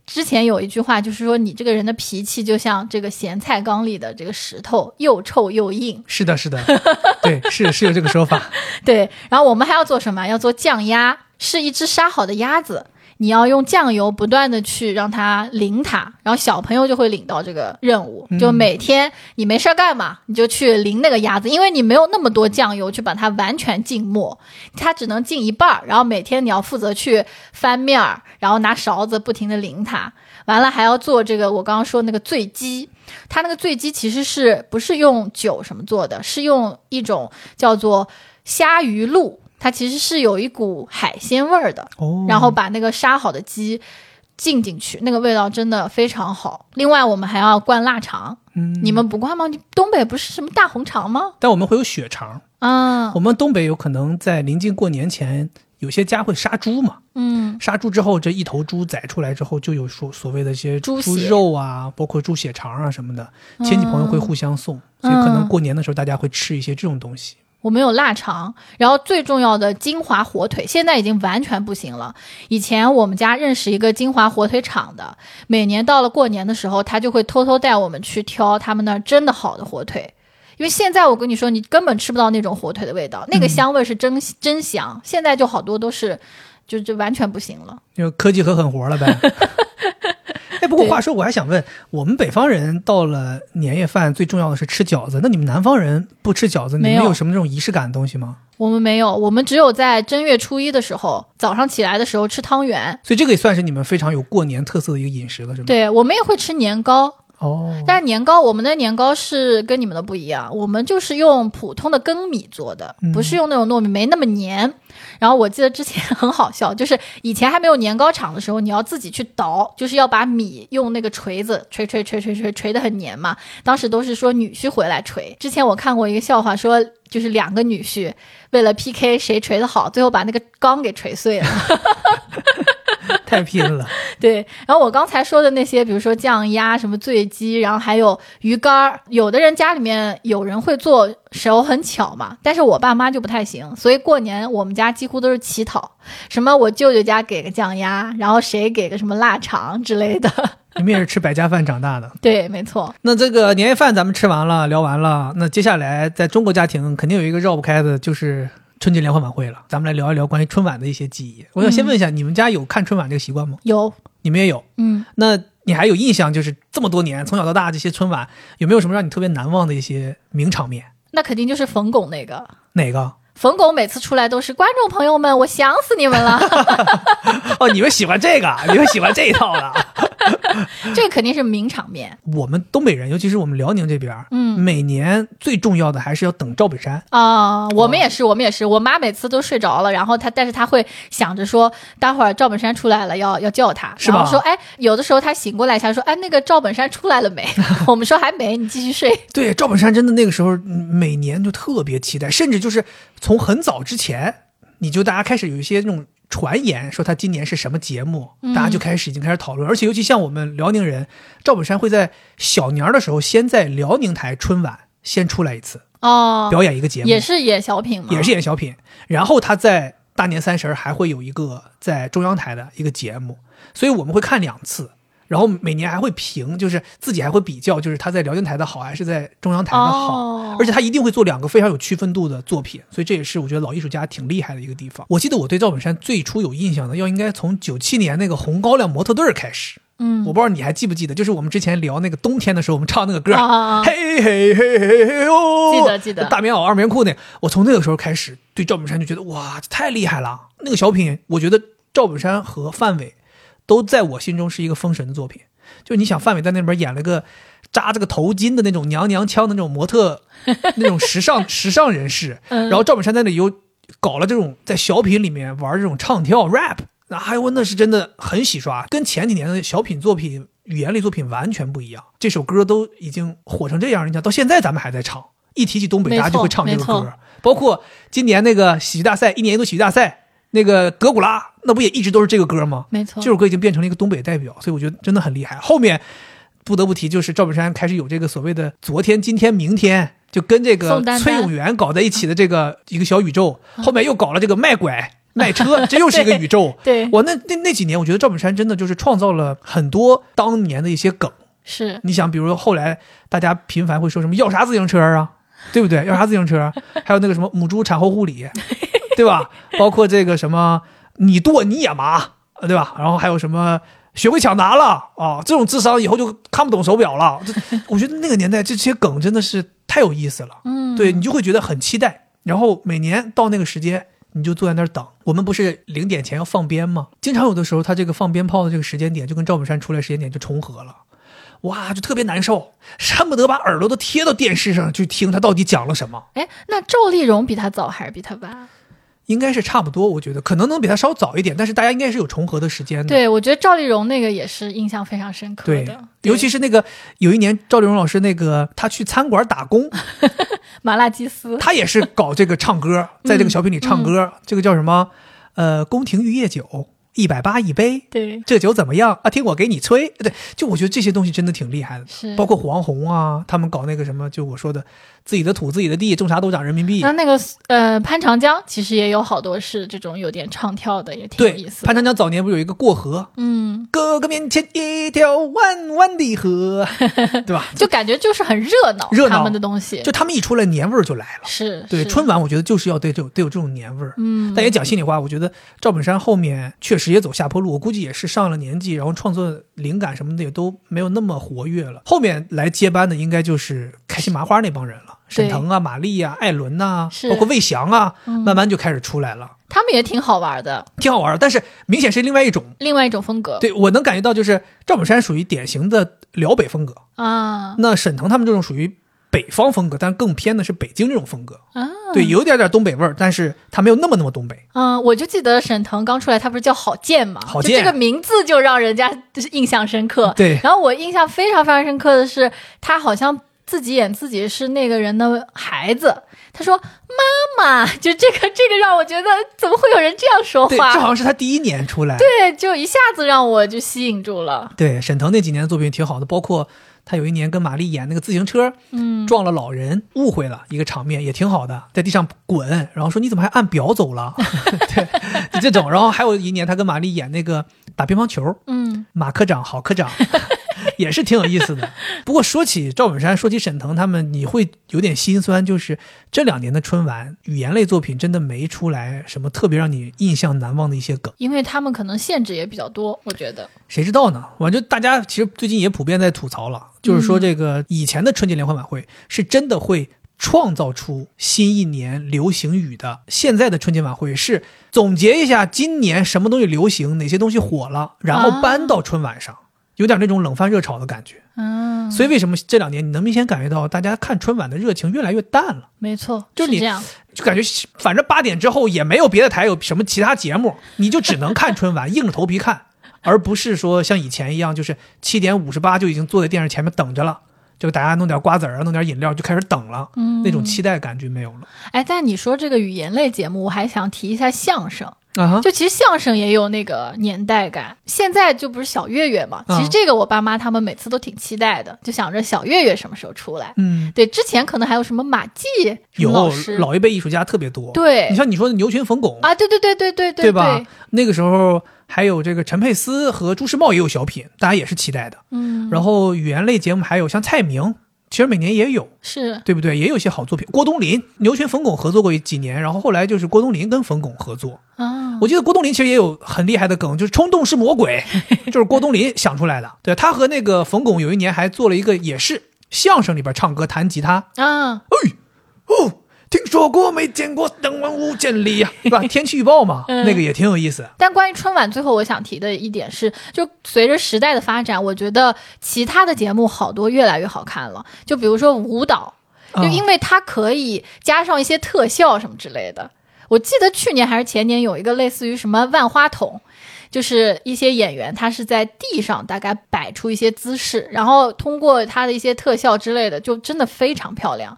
之前有一句话就是说，你这个人的脾气就像这个咸菜缸里的这个石头，又臭又硬。是的，是的，对，是是有这个说法。对，然后我们还要做什么？要做酱鸭，是一只杀好的鸭子，你要用酱油不断的去让它淋它，然后小朋友就会领到这个任务，就每天你没事儿干嘛，你就去淋那个鸭子，因为你没有那么多酱油去把它完全浸没，它只能浸一半儿，然后每天你要负责去翻面儿，然后拿勺子不停的淋它，完了还要做这个我刚刚说那个醉鸡。它那个醉鸡其实是不是用酒什么做的？是用一种叫做虾鱼露，它其实是有一股海鲜味儿的。哦，然后把那个杀好的鸡浸进去，那个味道真的非常好。另外，我们还要灌腊肠，嗯，你们不灌吗？你东北不是什么大红肠吗？但我们会有血肠，啊，我们东北有可能在临近过年前，有些家会杀猪嘛。嗯，杀猪之后，这一头猪宰出来之后，就有所所谓的一些猪肉啊，包括猪血肠啊什么的，亲戚朋友会互相送，所以可能过年的时候大家会吃一些这种东西。我们有腊肠，然后最重要的金华火腿，现在已经完全不行了。以前我们家认识一个金华火腿厂的，每年到了过年的时候，他就会偷偷带我们去挑他们那儿真的好的火腿。因为现在我跟你说，你根本吃不到那种火腿的味道，那个香味是真、真香。现在就好多都是，就就完全不行了。就科技和狠活了呗。哎，不过话说，我还想问，我们北方人到了年夜饭，最重要的是吃饺子，那你们南方人不吃饺子，你们有什么这种仪式感的东西吗？我们没有，我们只有在正月初一的时候，早上起来的时候吃汤圆。所以这个也算是你们非常有过年特色的一个饮食了，是吗？，对，我们也会吃年糕，哦，但是年糕，我们的年糕是跟你们的不一样，我们就是用普通的粳米做的，不是用那种糯米，没那么黏。然后我记得之前 很好笑，就是以前还没有年糕厂的时候，你要自己去捣，就是要把米用那个锤子锤锤锤锤锤锤得很黏嘛。当时都是说女婿回来锤。之前我看过一个笑话，说就是两个女婿为了 PK 谁锤得好，最后把那个缸给锤碎了。太拼了。对，然后我刚才说的那些，比如说酱鸭、什么醉鸡，然后还有鱼干儿，有的人家里面有人会做，手很巧嘛，但是我爸妈就不太行，所以过年我们家几乎都是乞讨，什么我舅舅家给个酱鸭，然后谁给个什么腊肠之类的。你们也是吃百家饭长大的。对，没错，那这个年夜饭咱们吃完了，聊完了，那接下来在中国家庭肯定有一个绕不开的，就是春节联欢晚会了。咱们来聊一聊关于春晚的一些记忆。我想先问一下，你们家有看春晚这个习惯吗？有，你们也有？嗯，那你还有印象，就是这么多年从小到大这些春晚，有没有什么让你特别难忘的一些名场面？那肯定就是冯巩那个。哪个？冯巩每次出来都是观众朋友们，我想死你们了，哦，你们喜欢这个，你们喜欢这一套的。这个肯定是名场面我们东北人，尤其是我们辽宁这边，嗯，每年最重要的还是要等赵本山。啊、我们也是，我们也是。我妈每次都睡着了，然后她，但是她会想着说，待会儿赵本山出来了，要要叫他，是吧然后说，哎，有的时候她醒过来一下，说，哎，那个赵本山出来了没？我们说还没，你继续睡。对，赵本山真的那个时候嗯每年就特别期待，甚至就是从很早之前，你就大家开始有一些那种传言说他今年是什么节目，大家就开始已经开始讨论，而且尤其像我们辽宁人，赵本山会在小年儿的时候先在辽宁台春晚先出来一次，哦，表演一个节目，也是演小品嘛，也是演小品，然后他在大年三十儿还会有一个在中央台的一个节目，所以我们会看两次。然后每年还会评，就是自己还会比较，就是他在辽宁台的好还是在中央台的好，哦而且他一定会做两个非常有区分度的作品，所以这也是我觉得老艺术家挺厉害的一个地方。我记得我对赵本山最初有印象的，要应该从九七年那个《红高粱模特队》开始。嗯我不知道你还记不记得，就是我们之前聊那个冬天的时候，我们唱那个歌，嘿嘿嘿嘿嘿哦，记得记得大棉袄二棉裤那，我从那个时候开始对赵本山就觉得哇，这太厉害了。那个小品，我觉得赵本山和范伟都在我心中是一个封神的作品。就你想，范伟在那边演了个扎这个头巾的那种娘娘腔的那种模特，那种时尚时尚人士，嗯然后赵本山在那里又搞了这种在小品里面玩这种唱跳 rap，那还有那是真的很洗刷，跟前几年的小品作品、语言类作品完全不一样。这首歌都已经火成这样，你想到现在咱们还在唱，一提起东北，大家就会唱这个歌。包括今年那个喜剧大赛，一年一度喜剧大赛，那个德古拉，那不也一直都是这个歌吗？没错这首歌已经变成了一个东北代表，所以我觉得真的很厉害。后面不得不提，就是赵本山开始有这个所谓的昨天、今天、明天，就跟这个崔永元搞在一起的这个一个小宇宙，后面又搞了这个卖拐。卖车，这又是一个宇宙。对我那那那几年，我觉得赵本山真的就是创造了很多当年的一些梗。是你想，比如说后来大家频繁会说什么要啥自行车啊，对不对？要啥自行车？还有那个什么母猪产后护理，对吧？包括这个什么你剁你也麻，对吧？然后还有什么学会抢答了啊，这种智商以后就看不懂手表了。这我觉得那个年代这些梗真的是太有意思了，嗯对你就会觉得很期待。然后每年到那个时间，你就坐在那儿等。我们不是零点前要放鞭吗？经常有的时候，他这个放鞭炮的这个时间点就跟赵本山出来时间点就重合了。哇，就特别难受，恨不得把耳朵都贴到电视上去听他到底讲了什么。哎，那赵丽蓉比他早还是比他晚？应该是差不多，我觉得可能能比他稍早一点，但是大家应该是有重合的时间的。对，我觉得赵丽蓉那个也是印象非常深刻对的，尤其是那个有一年赵丽蓉老师那个她去餐馆打工，麻辣鸡丝。她也是搞这个唱歌，在这个小品里唱歌，这个叫什么？呃，宫廷玉液酒一百八一杯，对，这酒怎么样啊？听我给你吹。对，就我觉得这些东西真的挺厉害的，是包括黄宏啊，他们搞那个什么，就我说的自己的土自己的地，种啥都长人民币那。那个呃潘长江其实也有好多是这种有点唱跳的，也挺有意，思的。潘长江早年不是有一个过河，嗯，哥哥面前一条弯弯的河，对吧？就感觉就是很热闹，热闹他们的东西就他们一出来，年味儿就来了。是对，是春晚我觉得就是要对这种得有这种年味儿。嗯，但也讲心里话，我觉得赵本山后面确实也走下坡路，我估计也是上了年纪，然后创作灵感什么的也都没有那么活跃了。后面来接班的应该就是开心麻花那帮人了，沈腾啊、马丽啊、艾伦呐、是包括魏翔啊，嗯慢慢就开始出来了，他们也挺好玩的，挺好玩儿。但是明显是另外一种，另外一种风格。对我能感觉到，就是赵本山属于典型的辽北风格，啊那沈腾他们这种属于北方风格，但更偏的是北京这种风格。啊，对，有点点东北味儿，但是他没有那么那么东北。嗯，我就记得沈腾刚出来，他不是叫郝建嘛？郝建就这个名字就让人家就是印象深刻。对然后我印象非常非常深刻的是，他好像自己演自己是那个人的孩子。他说：“妈妈，就这个这个让我觉得怎么会有人这样说话，这？好像是他第一年出来。对，就一下子让我就吸引住了。对，沈腾那几年的作品挺好的，包括他有一年跟马丽演那个自行车嗯，撞了老人，误会了一个场面，也挺好的，在地上滚，然后说你怎么还按表走了？对，就这种。然后还有一年他跟马丽演那个打乒乓球，嗯，马科长郝科长。也是挺有意思的。不过说起赵本山，说起沈腾他们，你会有点心酸，就是这两年的春晚语言类作品真的没出来什么特别让你印象难忘的一些梗。因为他们可能限制也比较多，我觉得。谁知道呢？我就大家其实最近也普遍在吐槽了，就是说这个以前的春节联欢晚会是真的会创造出新一年流行语的，现在的春节晚会是总结一下今年什么东西流行，哪些东西火了，然后搬到春晚上，有点那种冷饭热炒的感觉。嗯，所以为什么这两年你能明显感觉到大家看春晚的热情越来越淡了？没错，就是你这样。就感觉反正八点之后也没有别的台有什么其他节目，你就只能看春晚，硬着头皮看，而不是说像以前一样，就是七点五十八就已经坐在电视前面等着了，就大家弄点瓜子儿啊，弄点饮料就开始等了，嗯那种期待感就没有了哎，但你说这个语言类节目，我还想提一下相声。啊哈。就其实相声也有那个年代感，现在就不是小岳岳嘛。嗯其实这个我爸妈他们每次都挺期待的，就想着小岳岳什么时候出来。嗯，对，之前可能还有什么马季有老师，老一辈艺术家特别多，对你像你说的牛群冯巩，啊，对对对对对对对吧？那个时候还有这个陈佩斯和朱时茂也有小品，大家也是期待的。嗯，然后语言类节目还有像蔡明，其实每年也有，是对不对？也有些好作品。郭冬临、牛群、冯巩合作过几年，然后后来就是郭冬临跟冯巩合作。啊，我记得郭冬临其实也有很厉害的梗，就是冲动是魔鬼，就是郭冬临想出来的。对他和那个冯巩有一年还做了一个，也是相声里边唱歌弹吉他。啊，哎哦，听说过没见过，登万无千里呀、对吧？天气预报嘛，嗯那个也挺有意思。但关于春晚，最后我想提的一点是，就随着时代的发展，我觉得其他的节目好多越来越好看了。就比如说舞蹈，就嗯因为它可以加上一些特效什么之类的。我记得去年还是前年有一个类似于什么万花筒，就是一些演员他是在地上大概摆出一些姿势，然后通过他的一些特效之类的，就真的非常漂亮。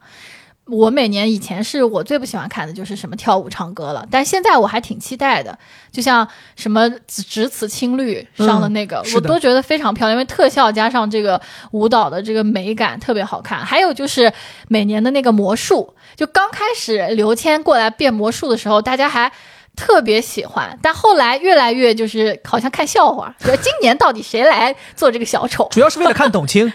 我每年以前是我最不喜欢看的就是什么跳舞唱歌了，但现在我还挺期待的，就像什么只只此青绿上的那个，我都觉得非常漂亮，因为特效加上这个舞蹈的这个美感特别好看。还有就是每年的那个魔术，就刚开始刘谦过来变魔术的时候，大家还。特别喜欢，但后来越来越就是好像看笑话，说今年到底谁来做这个小丑？主要是为了看董卿，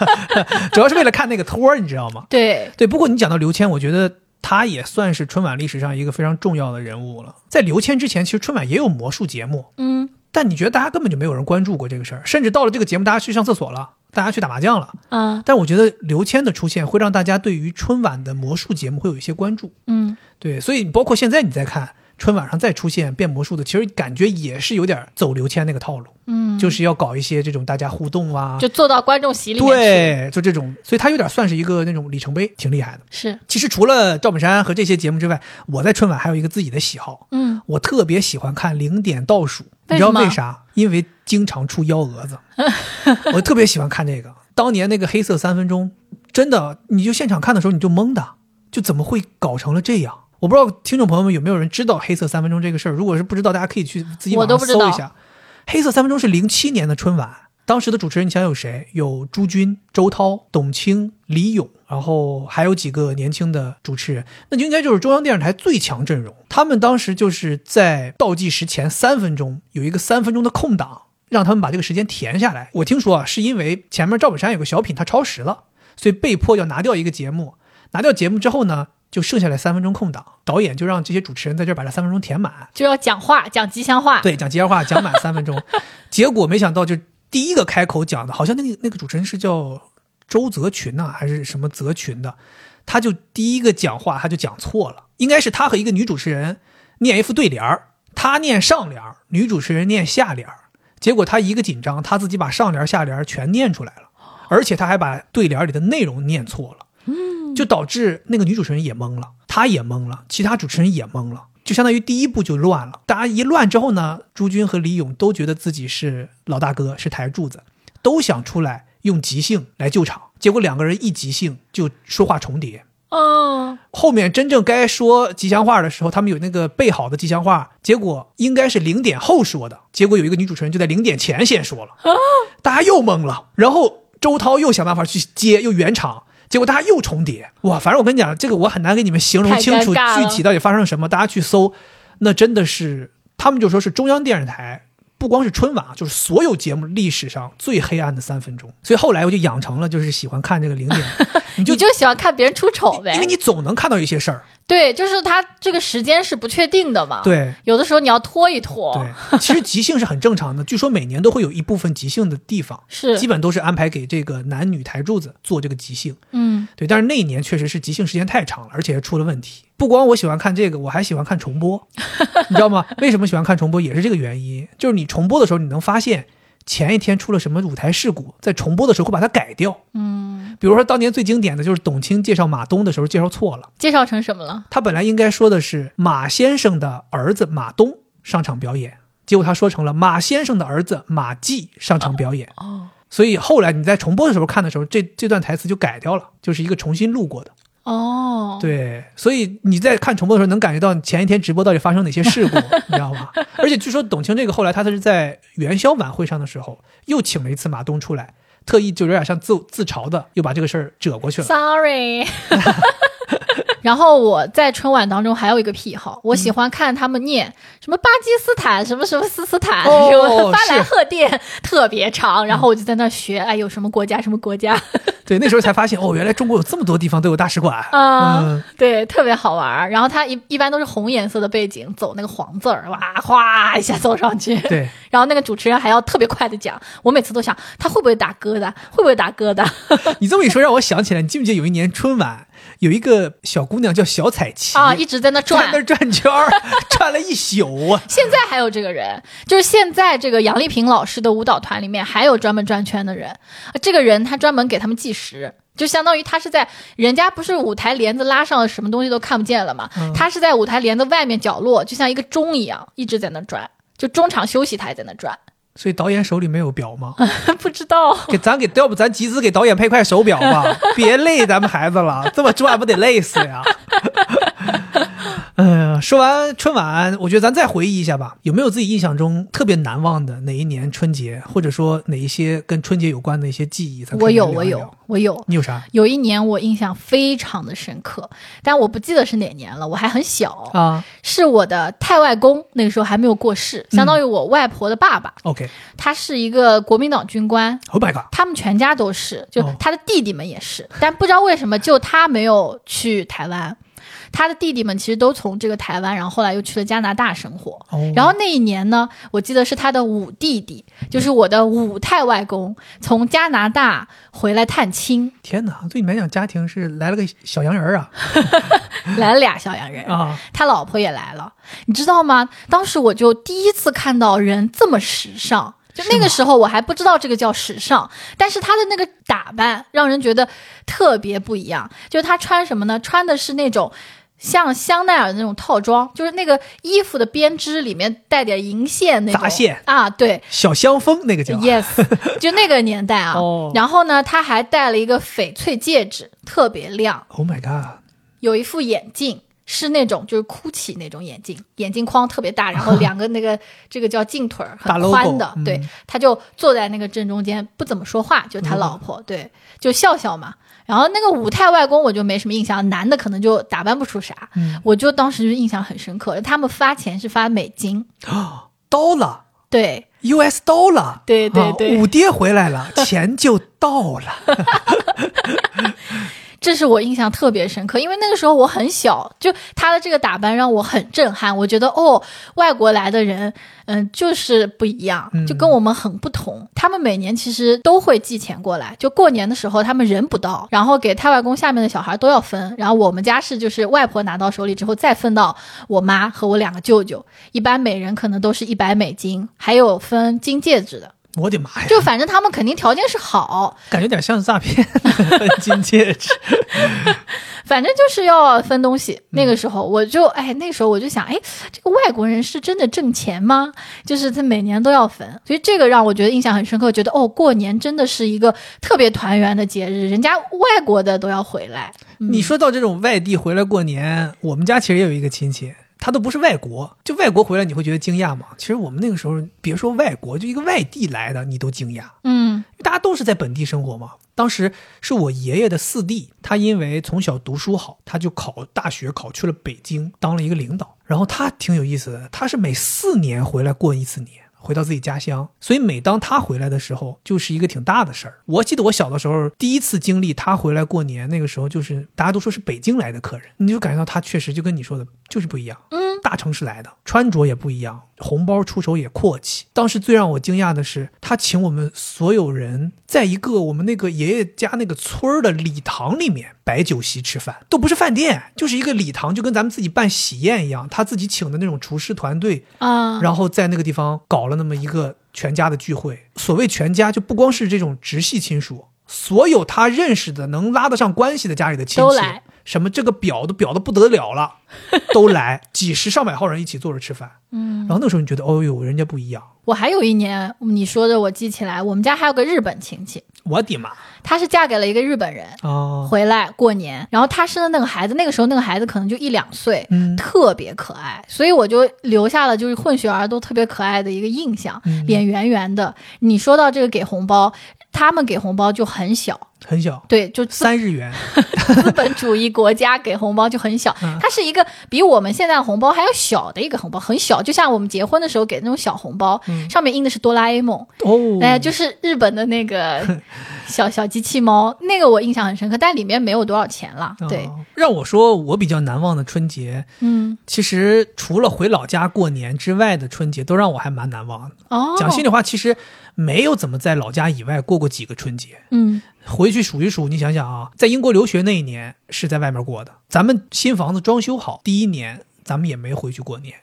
主要是为了看那个托儿，你知道吗？对，对，不过你讲到刘谦，我觉得他也算是春晚历史上一个非常重要的人物了。在刘谦之前，其实春晚也有魔术节目，嗯但你觉得大家根本就没有人关注过这个事儿，甚至到了这个节目，大家去上厕所了，大家去打麻将了。啊但我觉得刘谦的出现会让大家对于春晚的魔术节目会有一些关注。嗯，对，所以包括现在你在看春晚上再出现变魔术的，其实感觉也是有点走刘谦那个套路，嗯，就是要搞一些这种大家互动啊，就坐到观众席里。对，就这种，所以他有点算是一个那种里程碑，挺厉害的。是，其实除了赵本山和这些节目之外，我在春晚还有一个自己的喜好，嗯，我特别喜欢看零点倒数，你知道为啥？因为经常出幺蛾子，我特别喜欢看这个。当年那个黑色三分钟，真的，你就现场看的时候你就懵的，就怎么会搞成了这样？我不知道听众朋友们有没有人知道黑色三分钟这个事儿？如果是不知道，大家可以去自己网上搜一下。黑色三分钟是零七年的春晚，当时的主持人你想有谁？有朱军、周涛、董卿、李咏，然后还有几个年轻的主持人，那就应该就是中央电视台最强阵容。他们当时就是在倒计时前三分钟有一个三分钟的空档，让他们把这个时间填下来。我听说啊，是因为前面赵本山有个小品他超时了，所以被迫要拿掉一个节目。拿掉节目之后呢，就剩下来三分钟空档，导演就让这些主持人在这儿把这三分钟填满。就要讲话，讲吉祥话。对，讲吉祥话讲满三分钟，结果没想到就第一个开口讲的，好像那个那个主持人是叫周泽群呐、还是什么泽群的，他就第一个讲话他就讲错了，应该是他和一个女主持人念一副对联儿，他念上联儿，女主持人念下联儿，结果他一个紧张，他自己把上联下联全念出来了，而且他还把对联里的内容念错了。就导致那个女主持人也懵了，她也懵了，其他主持人也懵了，就相当于第一步就乱了。大家一乱之后呢，朱军和李咏都觉得自己是老大哥，是台柱子，都想出来用即兴来救场，结果两个人一即兴就说话重叠。哦，后面真正该说吉祥话的时候，他们有那个备好的吉祥话，结果应该是零点后说的，结果有一个女主持人就在零点前先说了，大家又懵了。然后周涛又想办法去接，又圆场，结果大家又重叠。哇，反正我跟你讲，这个我很难给你们形容清楚具体到底发生了什么，大家去搜，那真的是他们就说是中央电视台。不光是春晚啊，就是所有节目历史上最黑暗的三分钟，所以后来我就养成了就是喜欢看这个零点，你就你就喜欢看别人出丑呗因为？你总能看到一些事儿，对，就是它这个时间是不确定的嘛。，对有的时候你要拖一拖。对，其实即兴是很正常的。据说每年都会有一部分即兴的地方，是基本都是安排给这个男女台柱子做这个即兴。嗯，对，但是那一年确实是即兴时间太长了，而且还出了问题。不光我喜欢看这个，我还喜欢看重播，你知道吗？为什么喜欢看重播？也是这个原因，就是你重播的时候，你能发现前一天出了什么舞台事故，在重播的时候会把它改掉。嗯，比如说当年最经典的就是董卿介绍马东的时候介绍错了。介绍成什么了？他本来应该说的是马先生的儿子马东上场表演，结果他说成了马先生的儿子马季上场表演。哦所以后来你在重播的时候看的时候，这这段台词就改掉了，就是一个重新录过的。哦，，对，所以你在看重播的时候能感觉到前一天直播到底发生哪些事故，你知道吗？而且据说董卿这个后来她是在元宵晚会上的时候又请了一次马东出来，特意就有点像自自嘲的，又把这个事儿折过去了。Sorry，然后我在春晚当中还有一个癖好，我喜欢看他们念什么巴基斯坦、什么什么斯斯坦、哦 什么巴赫甸，特别长，然后我就在那学，哎，有什么国家什么国家 对，那时候才发现哦，原来中国有这么多地方都有大使馆。啊，嗯，对，特别好玩儿。然后它一一般都是红颜色的背景，走那个黄字儿，哇，哗一下走上去。对，然后那个主持人还要特别快的讲，我每次都想他会不会打疙瘩，会不会打疙瘩？你这么一说，让我想起来，你记不记得有一年春晚有一个小姑娘叫小彩旗啊，一直在那转在那。转圈儿，转了一宿啊。现在还有这个人，就是现在这个杨丽萍老师的舞蹈团里面还有专门转圈的人。呃这个人他专门给他们计时，就相当于他是在人家不是舞台帘子拉上了，什么东西都看不见了嘛，他是在舞台帘子外面角落，就像一个钟一样，一直在那转。就中场休息，他也在那转，所以导演手里没有表吗？不知道。给咱给要不咱集资给导演配块手表吧，别累咱们孩子了，这么转不得累死呀！说完春晚，我觉得咱再回忆一下吧，有没有自己印象中特别难忘的哪一年春节，或者说哪一些跟春节有关的一些记忆？我有，我有，我有。你有啥？有一年我印象非常的深刻，但我不记得是哪年了，我还很小，啊。是我的太外公，那个时候还没有过世，相当于我外婆的爸爸，？OK，Oh 他是一个国民党军官，Oh my god，他们全家都是，就哦。他的弟弟们也是，但不知道为什么就他没有去台湾。他的弟弟们其实都从这个台湾，然后后来又去了加拿大生活。哦然后那一年呢，我记得是他的五弟弟，就是我的五太外公，从加拿大回来探亲，天哪，对你们来讲，家庭是来了个小洋人儿啊 来了俩小洋人，啊！他老婆也来了，你知道吗？当时我就第一次看到人这么时尚。就那个时候我还不知道这个叫时尚，但是他的那个打扮让人觉得特别不一样。就是他穿什么呢？穿的是那种像香奈儿那种套装，就是那个衣服的编织里面带点银线那种杂线啊，对，小香风那个叫 Yes，就那个年代啊。哦然后呢，他还戴了一个翡翠戒指，特别亮，，Oh my god，有一副眼镜。是那种就是 GUCCI 那种眼镜，眼镜框特别大，然后 两个那个这个叫镜腿很宽的，嗯对，他就坐在那个正中间，不怎么说话，就他老婆，对，就笑笑嘛。然后那个五太外公我就没什么印象，男的可能就打扮不出啥，嗯我就当时就印象很深刻。他们发钱是发美金，刀了。对，US 到了，对对对啊五爹回来了，钱就到了。这是我印象特别深刻，因为那个时候我很小，就他的这个打扮让我很震撼。我觉得哦，外国来的人，嗯，就是不一样，就跟我们很不同。他们每年其实都会寄钱过来，就过年的时候他们人不到，然后给太外公下面的小孩都要分。然后我们家是就是外婆拿到手里之后再分到我妈和我两个舅舅，一般每人可能都是一百美金，还有分金戒指的。我的妈呀，就反正他们肯定条件是好，感觉有点像是诈骗金戒指。反正就是要分东西。那个时候我就哎，那时候我就想，哎，这个外国人是真的挣钱吗？就是他每年都要分，所以这个让我觉得印象很深刻，觉得哦，过年真的是一个特别团圆的节日，人家外国的都要回来。你说到这种外地回来过年，我们家其实也有一个亲戚，他都不是外国，就外国回来你会觉得惊讶吗？其实我们那个时候，别说外国，就一个外地来的，你都惊讶，嗯大家都是在本地生活嘛。当时是我爷爷的四弟，他因为从小读书好，他就考大学考去了北京，当了一个领导。然后他挺有意思的，他是每四年回来过一次年。回到自己家乡，所以每当他回来的时候，就是一个挺大的事儿。我记得我小的时候第一次经历他回来过年，那个时候就是大家都说是北京来的客人，你就感觉到他确实就跟你说的就是不一样。大城市来的，穿着也不一样，红包出手也阔气。当时最让我惊讶的是，他请我们所有人在一个我们那个爷爷家那个村儿的礼堂里面摆酒席吃饭，都不是饭店，就是一个礼堂，就跟咱们自己办喜宴一样。他自己请的那种厨师团队，啊，然后在那个地方搞了那么一个全家的聚会。所谓全家，就不光是这种直系亲属，所有他认识的能拉得上关系的家里的亲戚都来，什么这个表都表的不得了了，都来，几十上百号人一起坐着吃饭。嗯然后那个时候你觉得，哦呦，人家不一样，我还有一年你说的我记起来，我们家还有个日本亲戚，我的妈她是嫁给了一个日本人。哦！回来过年，然后她生的那个孩子，那个时候那个孩子可能就一两岁，嗯特别可爱，所以我就留下了就是混血儿都特别可爱的一个印象，嗯脸圆圆的。你说到这个给红包，他们给红包就很小，很小，对，就三日元，资本主义国家给红包就很小，嗯。它是一个比我们现在红包还要小的一个红包，很小，就像我们结婚的时候给那种小红包，上面印的是哆啦 A 梦，哦，哎，就是日本的那个小小机器猫，那个我印象很深刻，但里面没有多少钱了。对，哦让我说我比较难忘的春节，嗯，其实除了回老家过年之外的春节，都让我还蛮难忘的。哦，讲心里话，其实没有怎么在老家以外过过几个春节。嗯回去数一数，你想想啊，在英国留学那一年是在外面过的，咱们新房子装修好第一年，咱们也没回去过年，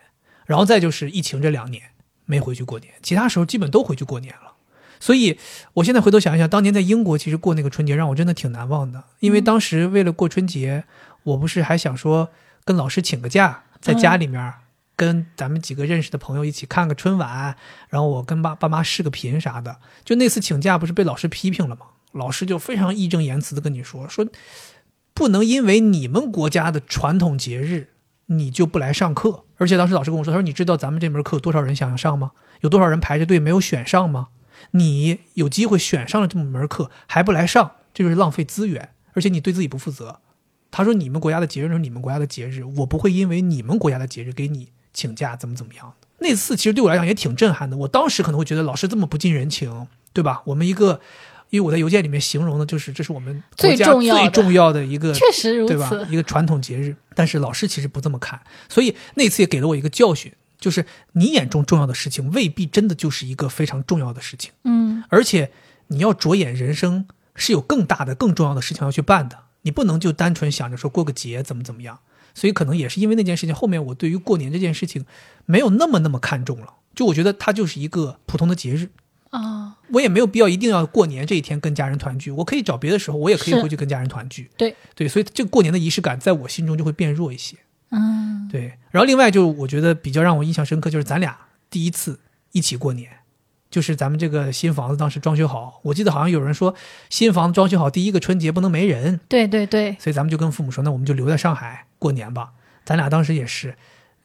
然后再就是疫情这两年没回去过年，其他时候基本都回去过年了。所以，我现在回头想一想，当年在英国其实过那个春节，让我真的挺难忘的。因为当时为了过春节，我不是还想说跟老师请个假，在家里面跟咱们几个认识的朋友一起看个春晚，然后我跟爸爸妈视个频啥的。就那次请假不是被老师批评了吗？老师就非常义正言辞的跟你说，说不能因为你们国家的传统节日，你就不来上课。而且当时老师跟我说，他说你知道咱们这门课多少人想要上吗？有多少人排着队没有选上吗？你有机会选上了这么门课还不来上，这就是浪费资源，而且你对自己不负责。他说你们国家的节日是你们国家的节日，我不会因为你们国家的节日给你请假，怎么怎么样的。那次其实对我来讲也挺震撼的，我当时可能会觉得老师这么不近人情，对吧？我们一个，因为我在邮件里面形容的就是这是我们国家最重要的最重要的一个确实如对吧？。一个传统节日，但是老师其实不这么看，所以那次也给了我一个教训，就是你眼中重要的事情未必真的就是一个非常重要的事情，嗯而且你要着眼人生是有更大的、更重要的事情要去办的，你不能就单纯想着说过个节怎么怎么样。所以可能也是因为那件事情，后面我对于过年这件事情没有那么那么看重了，就我觉得它就是一个普通的节日。啊，我也没有必要一定要过年这一天跟家人团聚，我可以找别的时候，我也可以回去跟家人团聚。对。对，所以这个过年的仪式感在我心中就会变弱一些。嗯。对，然后另外就是我觉得比较让我印象深刻，就是咱俩第一次一起过年，就是咱们这个新房子当时装修好，我记得好像有人说新房子装修好第一个春节不能没人，对对对，所以咱们就跟父母说，那我们就留在上海过年吧。咱俩当时也是，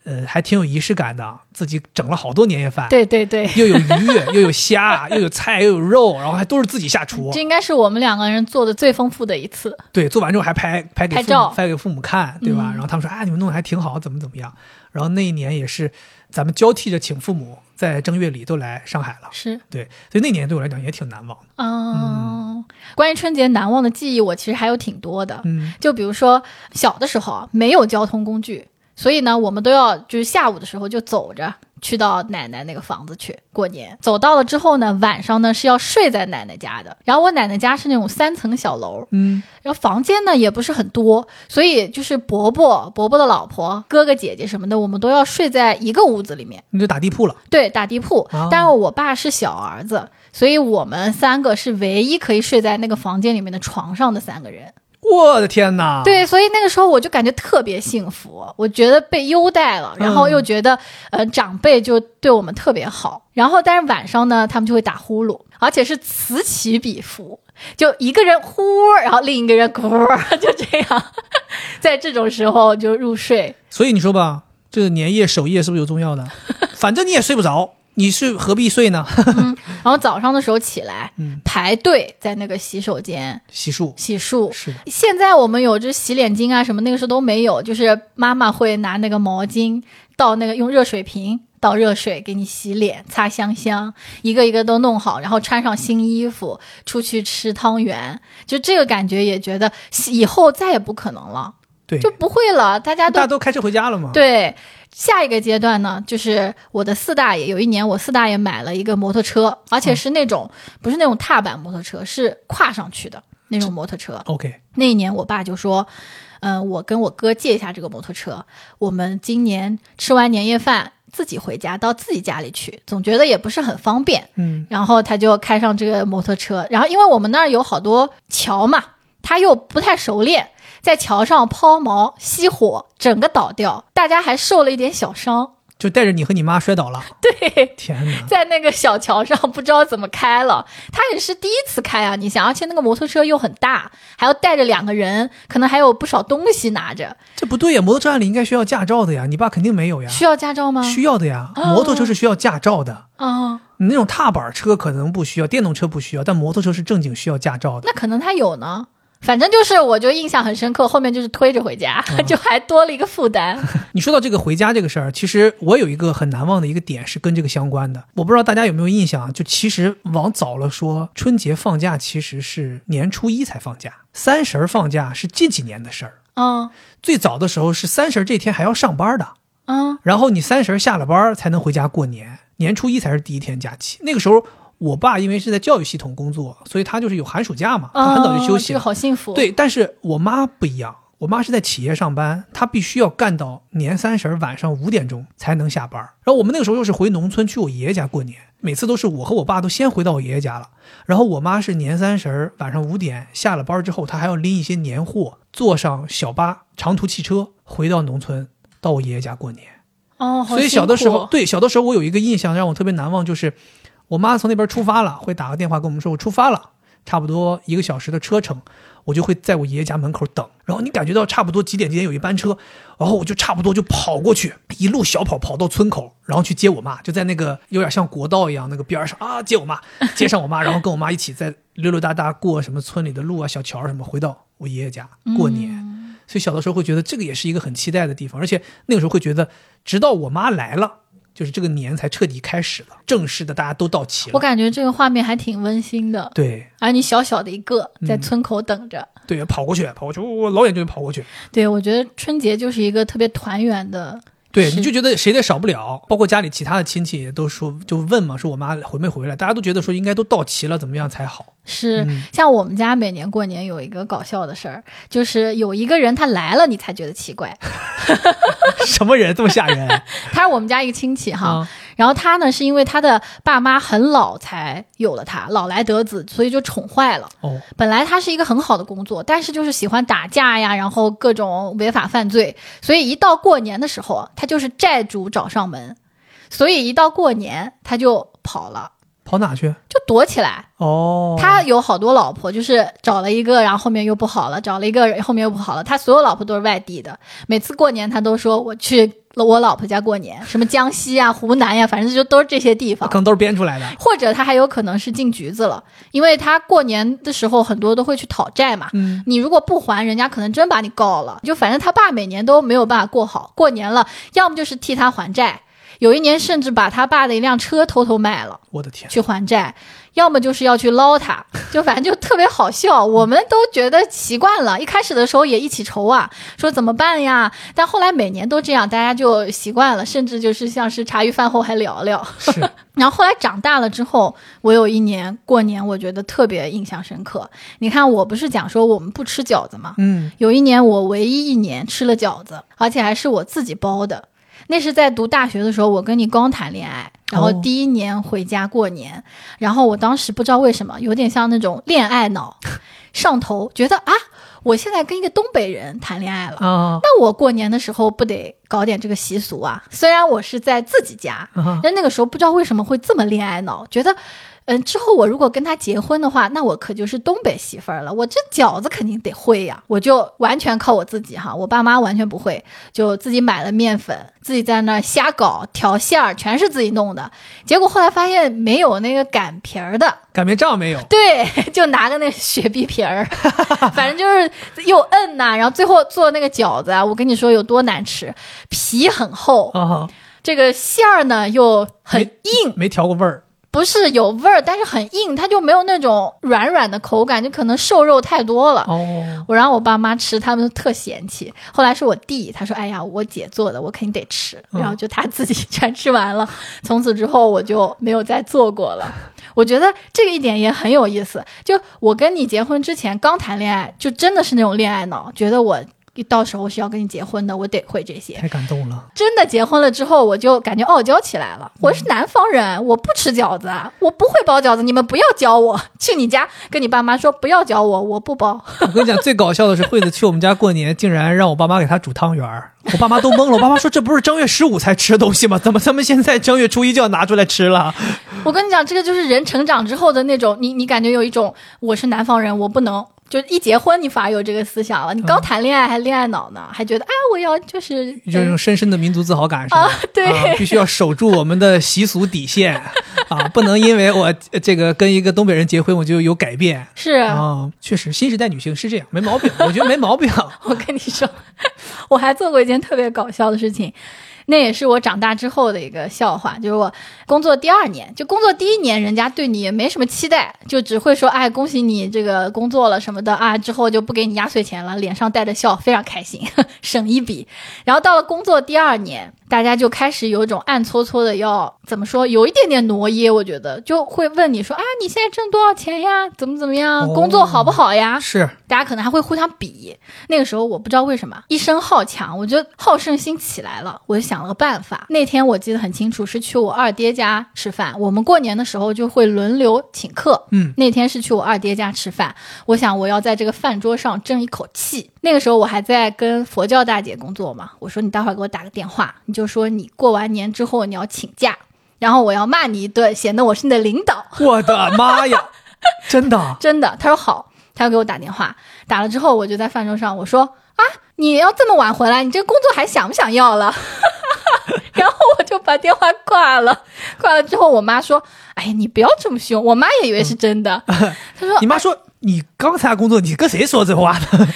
呃，还挺有仪式感的，自己整了好多年夜饭，对对对，又有鱼，又有虾，又有菜，又有肉，然后还都是自己下厨这。应该是我们两个人做的最丰富的一次。对，做完之后还拍拍给父拍照母拍给父母看，对吧？嗯然后他们说，啊，你们弄得还挺好，怎么怎么样。然后那一年也是咱们交替着请父母在正月里都来上海了，是，对，所以那年对我来讲也挺难忘的。嗯，关于春节难忘的记忆，我其实还有挺多的。嗯就比如说小的时候啊没有交通工具，所以呢，我们都要就是下午的时候就走着去到奶奶那个房子去过年。走到了之后呢，晚上呢是要睡在奶奶家的。然后我奶奶家是那种三层小楼，嗯，然后房间呢也不是很多，所以就是伯伯、伯伯的老婆、哥哥姐姐什么的，我们都要睡在一个屋子里面。你就打地铺了。对，打地铺哦。但是我爸是小儿子，所以我们三个是唯一可以睡在那个房间里面的床上的三个人。我的天哪！，对，所以那个时候我就感觉特别幸福，我觉得被优待了，然后又觉得、呃长辈就对我们特别好。然后但是晚上呢，他们就会打呼噜，而且是此起彼伏，就一个人呼，然后另一个人咕，就这样，在这种时候就入睡。所以你说吧，这个年夜守夜是不是有重要的？反正你也睡不着，你是何必睡呢？然后早上的时候起来，嗯排队在那个洗手间洗漱洗漱。是的，现在我们有这洗脸巾啊什么，那个时候都没有，就是妈妈会拿那个毛巾倒那个用热水瓶倒热水给你洗脸、擦香香，一个一个都弄好，然后穿上新衣服出去吃汤圆，就这个感觉也觉得以后再也不可能了，对，就不会了，大家都大家都开车回家了嘛。，对，下一个阶段呢，就是我的四大爷。有一年，我四大爷买了一个摩托车，而且是那种、不是那种踏板摩托车，是跨上去的那种摩托车。OK，那一年，我爸就说：“嗯、我跟我哥借一下这个摩托车，我们今年吃完年夜饭自己回家，到自己家里去，总觉得也不是很方便。”嗯，然后他就开上这个摩托车，然后因为我们那儿有好多桥嘛，他又不太熟练，在桥上抛锚熄火，整个倒掉，大家还受了一点小伤。就带着你和你妈摔倒了。对，天哪！在那个小桥上不知道怎么开了，他也是第一次开啊，你想，而且那个摩托车又很大，还要带着两个人，可能还有不少东西拿着，这不对呀，摩托车按理应该需要驾照的呀，你爸肯定没有呀。需要驾照吗？需要的呀，哦摩托车是需要驾照的。啊、你那种踏板车可能不需要，电动车不需要，但摩托车是正经需要驾照的。那可能他有呢。反正就是我就印象很深刻，后面就是推着回家，就还多了一个负担。你说到这个回家这个事儿，其实我有一个很难忘的一个点是跟这个相关的。我不知道大家有没有印象啊？就其实往早了说，春节放假其实是年初一才放假，三十儿放假是近几年的事儿。嗯最早的时候是三十儿这天还要上班的，嗯然后你三十儿下了班儿才能回家过年，年初一才是第一天假期。那个时候，我爸因为是在教育系统工作，所以他就是有寒暑假嘛，他很早就休息了。哦这个好幸福。，对，但是我妈不一样，我妈是在企业上班，她必须要干到年三十晚上五点钟才能下班。然后我们那个时候又是回农村去我爷爷家过年，每次都是我和我爸都先回到我爷爷家了，然后我妈是年三十晚上五点下了班之后，她还要拎一些年货，坐上小巴、长途汽车回到农村，到我爷爷家过年。哦，所以小的时候，对小的时候，我有一个印象让我特别难忘，就是我妈从那边出发了，会打个电话跟我们说我出发了，差不多一个小时的车程，我就会在我爷爷家门口等。然后你感觉到差不多几点几点有一班车，然后我就差不多就跑过去，一路小跑跑到村口，然后去接我妈，就在那个有点像国道一样那个边上啊接我妈，接上我妈，然后跟我妈一起在溜溜达达过什么村里的路啊、小桥什么，回到我爷爷家过年。嗯所以小的时候会觉得这个也是一个很期待的地方，而且那个时候会觉得，直到我妈来了，就是这个年才彻底开始了，正式的大家都到齐了。我感觉这个画面还挺温馨的。对而你小小的一个嗯在村口等着，对，跑过去，跑过去，我老远就跑过去。对我觉得春节就是一个特别团圆的。对，你就觉得谁也少不了，包括家里其他的亲戚也都说，就问嘛，说我妈回没回来，大家都觉得说应该都到齐了，怎么样才好？是嗯像我们家每年过年有一个搞笑的事儿，就是有一个人他来了，你才觉得奇怪。什么人这么吓人 他是我们家一个亲戚哈，啊？然后他呢是因为他的爸妈很老才有了他，老来得子，所以就宠坏了。哦，本来他是一个很好的工作，但是就是喜欢打架呀，然后各种违法犯罪，所以一到过年的时候，他就是债主找上门，所以一到过年他就跑了，跑哪去？就躲起来。哦，他有好多老婆，就是找了一个，然后后面又不好了，找了一个，后面又不好了。他所有老婆都是外地的，每次过年他都说我去我老婆家过年，什么江西啊、湖南呀、反正就都是这些地方可。能都是编出来的。或者他还有可能是进局子了，因为他过年的时候很多都会去讨债嘛。嗯，你如果不还，人家可能真把你告了。就反正他爸每年都没有办法过好，过年了，要么就是替他还债，有一年甚至把他爸的一辆车偷偷卖了。我的天，去还债，要么就是要去捞他，就反正就特别好笑。我们都觉得习惯了，一开始的时候也一起愁啊，说怎么办呀？但后来每年都这样，大家就习惯了，甚至就是像是茶余饭后还聊聊。是 然后后来长大了之后，我有一年过年，我觉得特别印象深刻。你看，我不是讲说我们不吃饺子吗？嗯，有一年我唯一一年吃了饺子，而且还是我自己包的。那是在读大学的时候，我跟你刚谈恋爱，然后哦第一年回家过年，然后我当时不知道为什么有点像那种恋爱脑上头，觉得啊，我现在跟一个东北人谈恋爱了。啊那我过年的时候不得搞点这个习俗啊？虽然我是在自己家，啊，但那个时候不知道为什么会这么恋爱脑，觉得，嗯，之后我如果跟他结婚的话，那我可就是东北媳妇儿了。我这饺子肯定得会呀，我就完全靠我自己哈，我爸妈完全不会，就自己买了面粉，自己在那儿瞎搞调馅儿，全是自己弄的。结果后来发现没有那个擀皮儿的，擀面杖没有？对，就拿个那雪碧皮儿，反正就是又摁呐、然后最后做那个饺子啊，我跟你说有多难吃，皮很厚，啊，这个馅儿呢又很没硬，没调过味儿。不是有味儿，但是很硬，它就没有那种软软的口感，就可能瘦肉太多了。哦，我让我爸妈吃，他们都特嫌弃。后来是我弟，他说：“哎呀，我姐做的，我肯定得吃。”嗯然后就他自己全吃完了。从此之后，我就没有再做过了。我觉得这个一点也很有意思。就我跟你结婚之前刚谈恋爱，就真的是那种恋爱脑，觉得我一到时候是要跟你结婚的，我得会这些。太感动了。真的结婚了之后，我就感觉傲娇起来了。我是南方人，我不吃饺子，我不会包饺子，你们不要教我。去你家跟你爸妈说不要教我，我不包。我跟你讲，最搞笑的是惠子去我们家过年，竟然让我爸妈给她煮汤圆儿，我爸妈都懵了。我爸妈说：“这不是正月十五才吃的东西吗？怎么他们现在正月初一就要拿出来吃了我跟你讲，这个就是人成长之后的那种，你你感觉有一种我是南方人，我不能就一结婚你反而有这个思想了，你刚谈恋爱还恋爱脑呢，还觉得啊我要就是就这种深深的民族自豪感是吧？啊对啊必须要守住我们的习俗底线啊，不能因为我呃这个跟一个东北人结婚我就有改变是。啊。确实，新时代女性是这样，没毛病，我觉得没毛病。我跟你说，我还做过一件特别搞笑的事情，那也是我长大之后的一个笑话，就是我工作第二年，就工作第一年，人家对你也没什么期待，就只会说，哎，恭喜你这个工作了什么的啊，之后就不给你压岁钱了，脸上带着笑，非常开心，省一笔。然后到了工作第二年，大家就开始有一种暗搓搓的要怎么说，有一点点挪耶，我觉得就会问你说啊，你现在挣多少钱呀？怎么怎么样？哦工作好不好呀？是大家可能还会互相比。那个时候我不知道为什么一身好强，我觉得好胜心起来了，我就想了个办法。那天我记得很清楚，是去我二爹家吃饭。我们过年的时候就会轮流请客，嗯，那天是去我二爹家吃饭。我想我要在这个饭桌上争一口气。那个时候我还在跟佛教大姐工作嘛，我说你待会儿给我打个电话，你就说你过完年之后你要请假，然后我要骂你一顿，显得我是你的领导。我的妈呀，真的 真的，他说好，他要给我打电话，打了之后我就在饭桌上我说啊，你要这么晚回来，你这工作还想不想要了？然后我就把电话挂了，挂了之后我妈说，哎呀，你不要这么凶，我妈也以为是真的，她说你妈说你刚才工作，你跟谁说这话呢？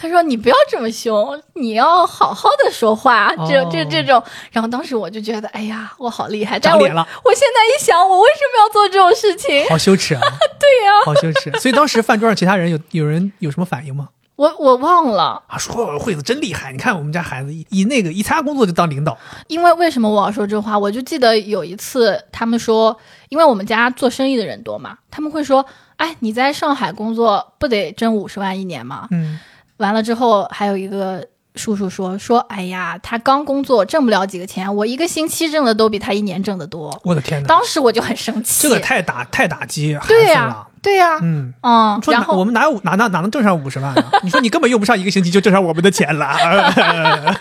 她说你不要这么凶，你要好好的说话，这哦这这种。然后当时我就觉得，哎呀，我好厉害，但我长脸了我现在一想，我为什么要做这种事情？好羞耻啊！对呀、好羞耻。所以当时饭桌上其他人有有人有什么反应吗？我我忘了。啊，说惠子真厉害，你看我们家孩子一一那个一参加工作就当领导，因为为什么我要说这话？我就记得有一次，他们说，因为我们家做生意的人多嘛，他们会说，哎，你在上海工作不得挣五十万一年吗？嗯，完了之后，还有一个叔叔说，说，哎呀，他刚工作挣不了几个钱，我一个星期挣的都比他一年挣的多。我的天哪，当时我就很生气，这个太打太打击孩子对呀、了。对呀、嗯，嗯，然后我们哪有哪哪哪能挣上五十万呢？你说你根本用不上一个星期就挣上我们的钱了。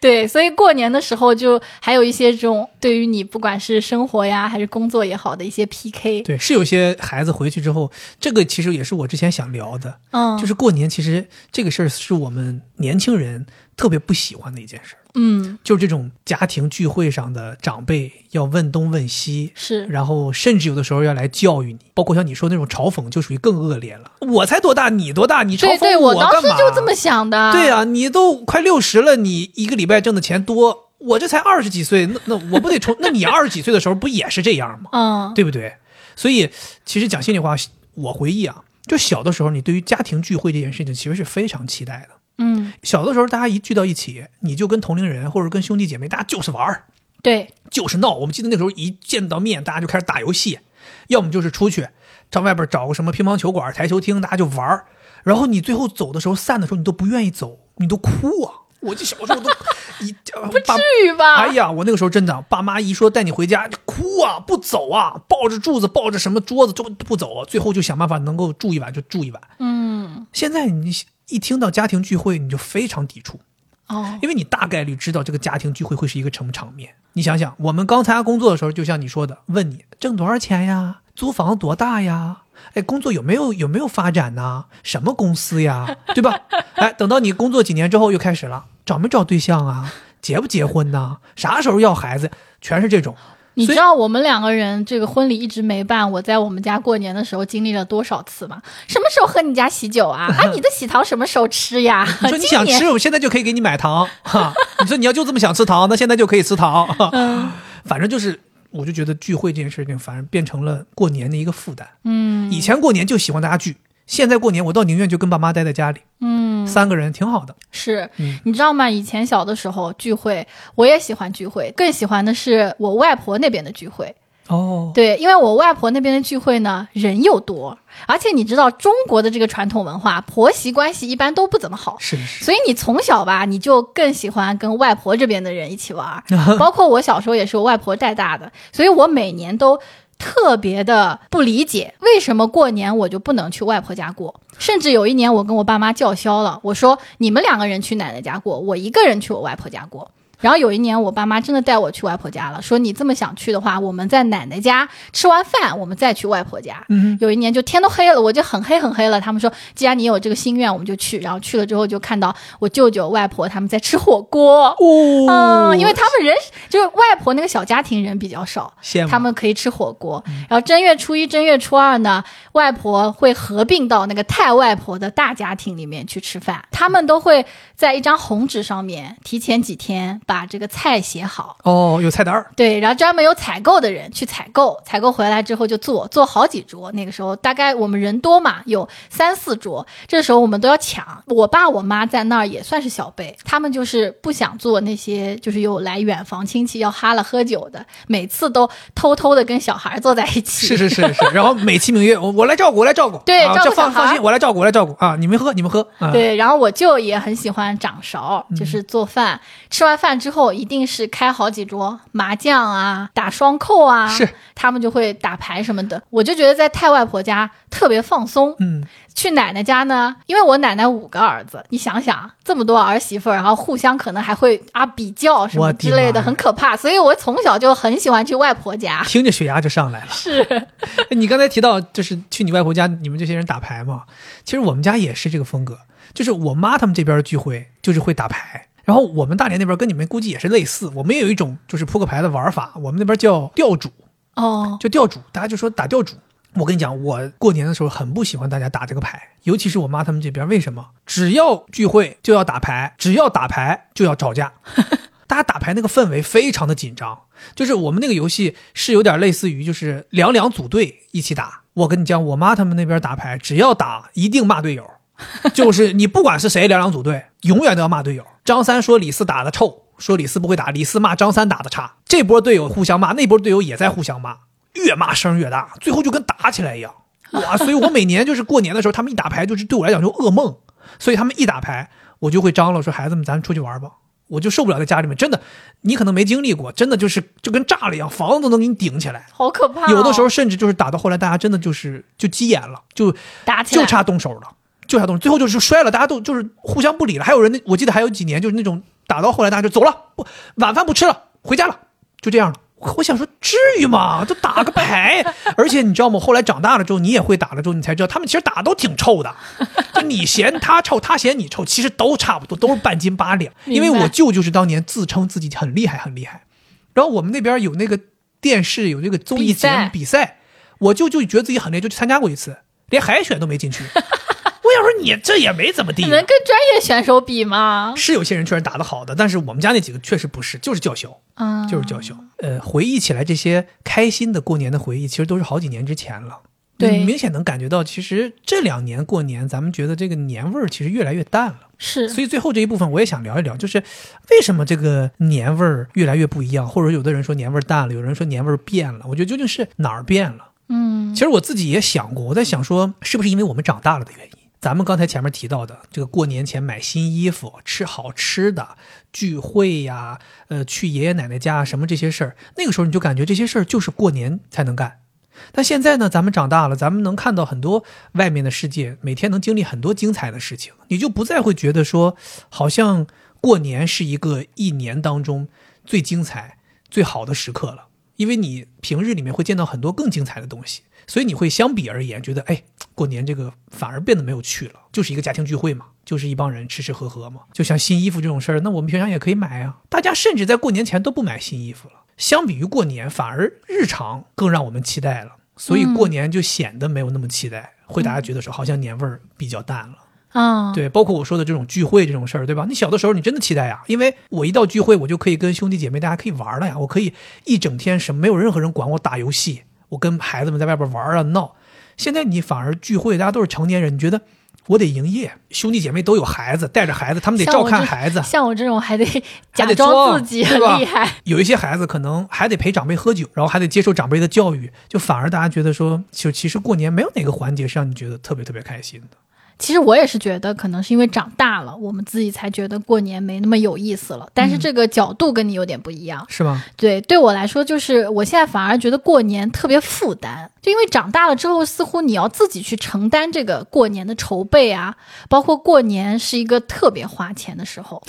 对，所以过年的时候就还有一些这种对于你不管是生活呀还是工作也好的一些 PK，对，是有些孩子回去之后，这个其实也是我之前想聊的，嗯，就是过年其实这个事儿是我们年轻人特别不喜欢的一件事儿，嗯就是这种家庭聚会上的长辈要问东问西，是然后甚至有的时候要来教育你，包括像你说那种嘲讽，就属于更恶劣了。我才多大，你多大，你嘲讽对对，我当干嘛？时就这么想的。对啊、你都快六十了，你一个礼拜挣的钱多，我这才二十几岁，那那我不得从？那你二十几岁的时候不也是这样吗？嗯，对不对？所以其实讲心里话，我回忆啊，就小的时候，你对于家庭聚会这件事情其实是非常期待的。嗯，小的时候，大家一聚到一起，你就跟同龄人或者跟兄弟姐妹，大家就是玩儿，对，就是闹。我们记得那时候一见到面，大家就开始打游戏，要么就是出去上外边找个什么乒乓球馆、台球厅，大家就玩儿。然后你最后走的时候，散的时候，你都不愿意走，你都哭啊！我就小时候都一不至于吧？哎呀，我那个时候真的，爸妈一说带你回家，哭啊，不走啊，抱着柱子，抱着什么桌子就不走，最后就想办法能够住一晚就住一晚。嗯，现在你一听到家庭聚会，你就非常抵触，哦，因为你大概率知道这个家庭聚会会是一个什么场面。你想想，我们刚参加工作的时候，就像你说的，问你挣多少钱呀，租房多大呀？哎，工作有没有有没有发展呢？什么公司呀？对吧？哎，等到你工作几年之后，又开始了，找没找对象啊？结不结婚呢？啥时候要孩子？全是这种。你知道我们两个人这个婚礼一直没办，我在我们家过年的时候经历了多少次吗？什么时候喝你家喜酒啊？啊，你的喜糖什么时候吃呀？你说你想吃，我现在就可以给你买糖哈。你说你要就这么想吃糖，那现在就可以吃糖。嗯 反正就是，我就觉得聚会这件事情，反而变成了过年的一个负担。嗯以前过年就喜欢大家聚，现在过年我倒宁愿就跟爸妈待在家里，嗯，三个人挺好的。是嗯，你知道吗？以前小的时候聚会，我也喜欢聚会，更喜欢的是我外婆那边的聚会。哦，对，因为我外婆那边的聚会呢，人又多，而且你知道中国的这个传统文化，婆媳关系一般都不怎么好。是是，所以你从小吧，你就更喜欢跟外婆这边的人一起玩儿，包括我小时候也是我外婆带大的，所以我每年都特别的不理解，为什么过年我就不能去外婆家过？甚至有一年我跟我爸妈叫嚣了，我说你们两个人去奶奶家过，我一个人去我外婆家过。然后有一年，我爸妈真的带我去外婆家了，说你这么想去的话，我们在奶奶家吃完饭，我们再去外婆家。嗯，有一年就天都黑了，我就很黑很黑了。他们说，既然你有这个心愿，我们就去。然后去了之后，就看到我舅舅、外婆他们在吃火锅。哦嗯，因为他们人就是外婆那个小家庭人比较少，他们可以吃火锅。然后正月初一、正月初二呢，外婆会合并到那个太外婆的大家庭里面去吃饭。他们都会在一张红纸上面提前几天把这个菜写好。哦，有菜单儿，对，然后专门有采购的人去采购，采购回来之后就做，做好几桌。那个时候大概我们人多嘛，有三四桌，这时候我们都要抢。我爸我妈在那儿也算是小辈，他们就是不想做那些就是有来远房亲戚要哈了喝酒的，每次都偷偷的跟小孩坐在一起。是是是是，然后美其名曰我我来照顾，我来照顾，对啊，这放放心，我来照顾，我来照顾啊，你们喝你们喝，啊、对，然后我舅也很喜欢掌勺，就是做饭。吃完饭之后，一定是开好几桌麻将啊，打双扣啊，是他们就会打牌什么的。我就觉得在太外婆家特别放松。嗯，去奶奶家呢，因为我奶奶五个儿子，你想想这么多儿媳妇儿，然后互相可能还会啊比较什么之类的，很可怕。所以我从小就很喜欢去外婆家。听着血压就上来了。是，你刚才提到就是去你外婆家，你们这些人打牌嘛，其实我们家也是这个风格，就是我妈他们这边的聚会就是会打牌。然后我们大连那边跟你们估计也是类似，我们也有一种就是扑克牌的玩法，我们那边叫吊主，哦，就吊主，大家就说打吊主。我跟你讲，我过年的时候很不喜欢大家打这个牌，尤其是我妈他们这边，为什么？只要聚会就要打牌，只要打牌就要吵架，大家打牌那个氛围非常的紧张。就是我们那个游戏是有点类似于就是两两组队一起打。我跟你讲，我妈他们那边打牌，只要打一定骂队友，就是你不管是谁两两组队，永远都要骂队友。张三说李四打的臭，说李四不会打，李四骂张三打的差，这波队友互相骂，那波队友也在互相骂，越骂声越大，最后就跟打起来一样。哇！所以我每年就是过年的时候，他们一打牌就是对我来讲就噩梦，所以他们一打牌，我就会张罗说孩子们咱出去玩吧。我就受不了在家里面，真的，你可能没经历过，真的就是就跟炸了一样，房子都能给你顶起来。好可怕、哦！有的时候甚至就是打到后来，大家真的就是就急眼了，就打起来就差动手了，就差动手，最后就是摔了，大家都就是互相不理了。还有人我记得还有几年就是那种打到后来大家就走了，不晚饭不吃了，回家了，就这样了。我想说，至于吗？就打个牌，而且你知道吗？后来长大了之后，你也会打了之后，你才知道他们其实打都挺臭的。就你嫌他臭，他嫌你臭，其实都差不多，都是半斤八两。因为我舅舅是当年自称自己很厉害，很厉害。然后我们那边有那个电视有这个综艺节目比赛，我舅舅觉得自己很厉害，就去参加过一次，连海选都没进去。我想说，你这也没怎么地，能跟专业选手比吗？是有些人确实打得好的，但是我们家那几个确实不是，就是叫嚣，嗯，就是叫嚣。呃，回忆起来这些开心的过年的回忆，其实都是好几年之前了。对，你明显能感觉到，其实这两年过年，咱们觉得这个年味儿其实越来越淡了。是，所以最后这一部分我也想聊一聊，就是为什么这个年味儿越来越不一样，或者有的人说年味儿淡了，有人说年味儿变了。我觉得究竟是哪儿变了？嗯，其实我自己也想过，我在想说，是不是因为我们长大了的原因？咱们刚才前面提到的这个过年前买新衣服、吃好吃的、聚会呀，呃，去爷爷奶奶家什么这些事儿，那个时候你就感觉这些事儿就是过年才能干。但现在呢，咱们长大了，咱们能看到很多外面的世界，每天能经历很多精彩的事情，你就不再会觉得说，好像过年是一个一年当中最精彩、最好的时刻了，因为你平日里面会见到很多更精彩的东西，所以你会相比而言觉得，哎，过年这个反而变得没有趣了，就是一个家庭聚会嘛，就是一帮人吃吃喝喝嘛，就像新衣服这种事儿，那我们平常也可以买啊，大家甚至在过年前都不买新衣服了。相比于过年，反而日常更让我们期待了，所以过年就显得没有那么期待，会大家觉得说好像年味儿比较淡了。啊，对，包括我说的这种聚会这种事儿，对吧？你小的时候你真的期待呀，因为我一到聚会，我就可以跟兄弟姐妹大家可以玩了呀，我可以一整天什么没有任何人管我打游戏，我跟孩子们在外边玩啊闹。现在你反而聚会，大家都是成年人，你觉得？我得营业，兄弟姐妹都有孩子，带着孩子，他们得照看孩子。像我这种还得 假装自己很厉害。有一些孩子可能还得陪长辈喝酒，然后还得接受长辈的教育，就反而大家觉得说，就其实过年没有哪个环节是让你觉得特别特别开心的。其实我也是觉得，可能是因为长大了，我们自己才觉得过年没那么有意思了。但是这个角度跟你有点不一样，是吗？对，对我来说，就是我现在反而觉得过年特别负担，就因为长大了之后，似乎你要自己去承担这个过年的筹备啊，包括过年是一个特别花钱的时候。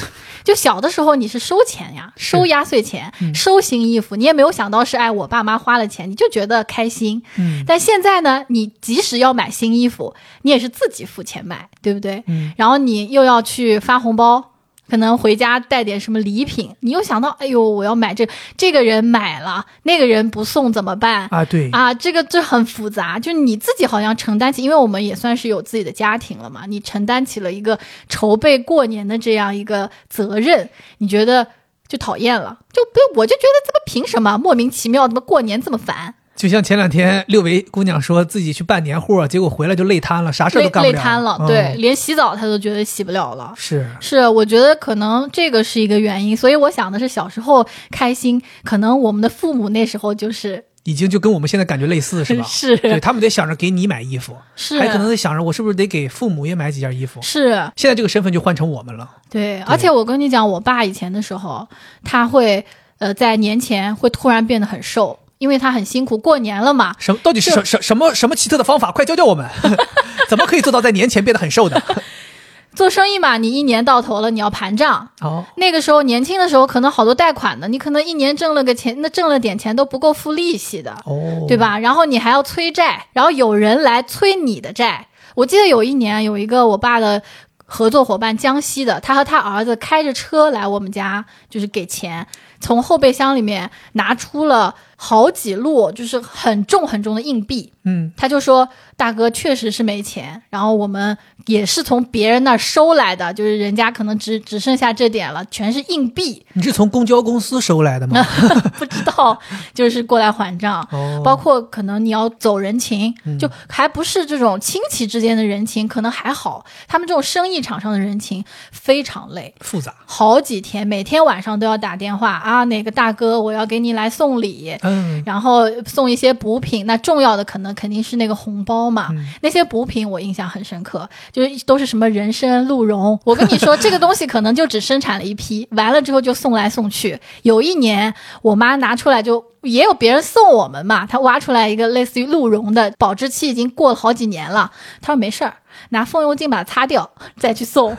就小的时候你是收钱呀，收压岁钱，收新衣服，你也没有想到是哎我爸妈花了钱，你就觉得开心。嗯但现在呢，你即使要买新衣服，你也是自己付钱买，对不对？嗯，然后你又要去发红包，可能回家带点什么礼品，你又想到，哎呦，我要买这这个人买了，那个人不送怎么办？啊，对，啊，这个这很复杂，就你自己好像承担起，因为我们也算是有自己的家庭了嘛，你承担起了一个筹备过年的这样一个责任，你觉得就讨厌了，就不，我就觉得这个凭什么莫名其妙，怎么过年这么烦？就像前两天六维姑娘说自己去办年货，结果回来就累瘫了，啥事儿都干不了，累瘫了，嗯。对，连洗澡她都觉得洗不了了。是，是，我觉得可能这个是一个原因，所以我想的是小时候开心，可能我们的父母那时候就是？已经就跟我们现在感觉类似，是吧？是。对他们得想着给你买衣服，是，还可能得想着我是不是得给父母也买几件衣服。是。现在这个身份就换成我们了，对，而且我跟你讲，我爸以前的时候，他会呃在年前会突然变得很瘦，因为他很辛苦，过年了嘛。什么到底是什什什么什么奇特的方法？快教教我们，怎么可以做到在年前变得很瘦的？做生意嘛，你一年到头了，你要盘账。哦，那个时候年轻的时候，可能好多贷款的，你可能一年挣了个钱，那挣了点钱都不够付利息的。哦，对？吧？然后你还要催债，然后有人来催你的债。我记得有一年有一个我爸的合作伙伴，江西的，他和他儿子开着车来我们家，就是给钱，从后备箱里面拿出了好几摞，就是很重很重的硬币。嗯，他就说：“大哥确实是没钱，然后我们也是从别人那儿收来的，就是人家可能只只剩下这点了，全是硬币，你是从公交公司收来的吗？不知道就是过来还账。”哦，包括可能你要走人情，嗯就还不是这种亲戚之间的人情，可能还好。他们这种生意场上的人情非常累，复杂，好几天，每天晚上都要打电话啊，哪个大哥我要给你来送礼，嗯，然后送一些补品。那重要的可能肯定是那个红包嘛，嗯那些补品我印象很深刻，就是都是什么人参、鹿茸。我跟你说，这个东西可能就只生产了一批，完了之后就送来送去。有一年，我妈拿出来就。也有别人送我们嘛，她挖出来一个类似于鹿茸的，保质期已经过了好几年了。她说没事儿，拿风油精把它擦掉，再去送。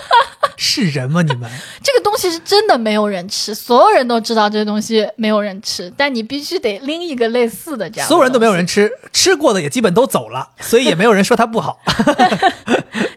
是人吗？你们？这个东西是真的没有人吃，所有人都知道这个东西没有人吃，但你必须得拎一个类似的这样的。所有人都没有人吃，吃过的也基本都走了，所以也没有人说它不好。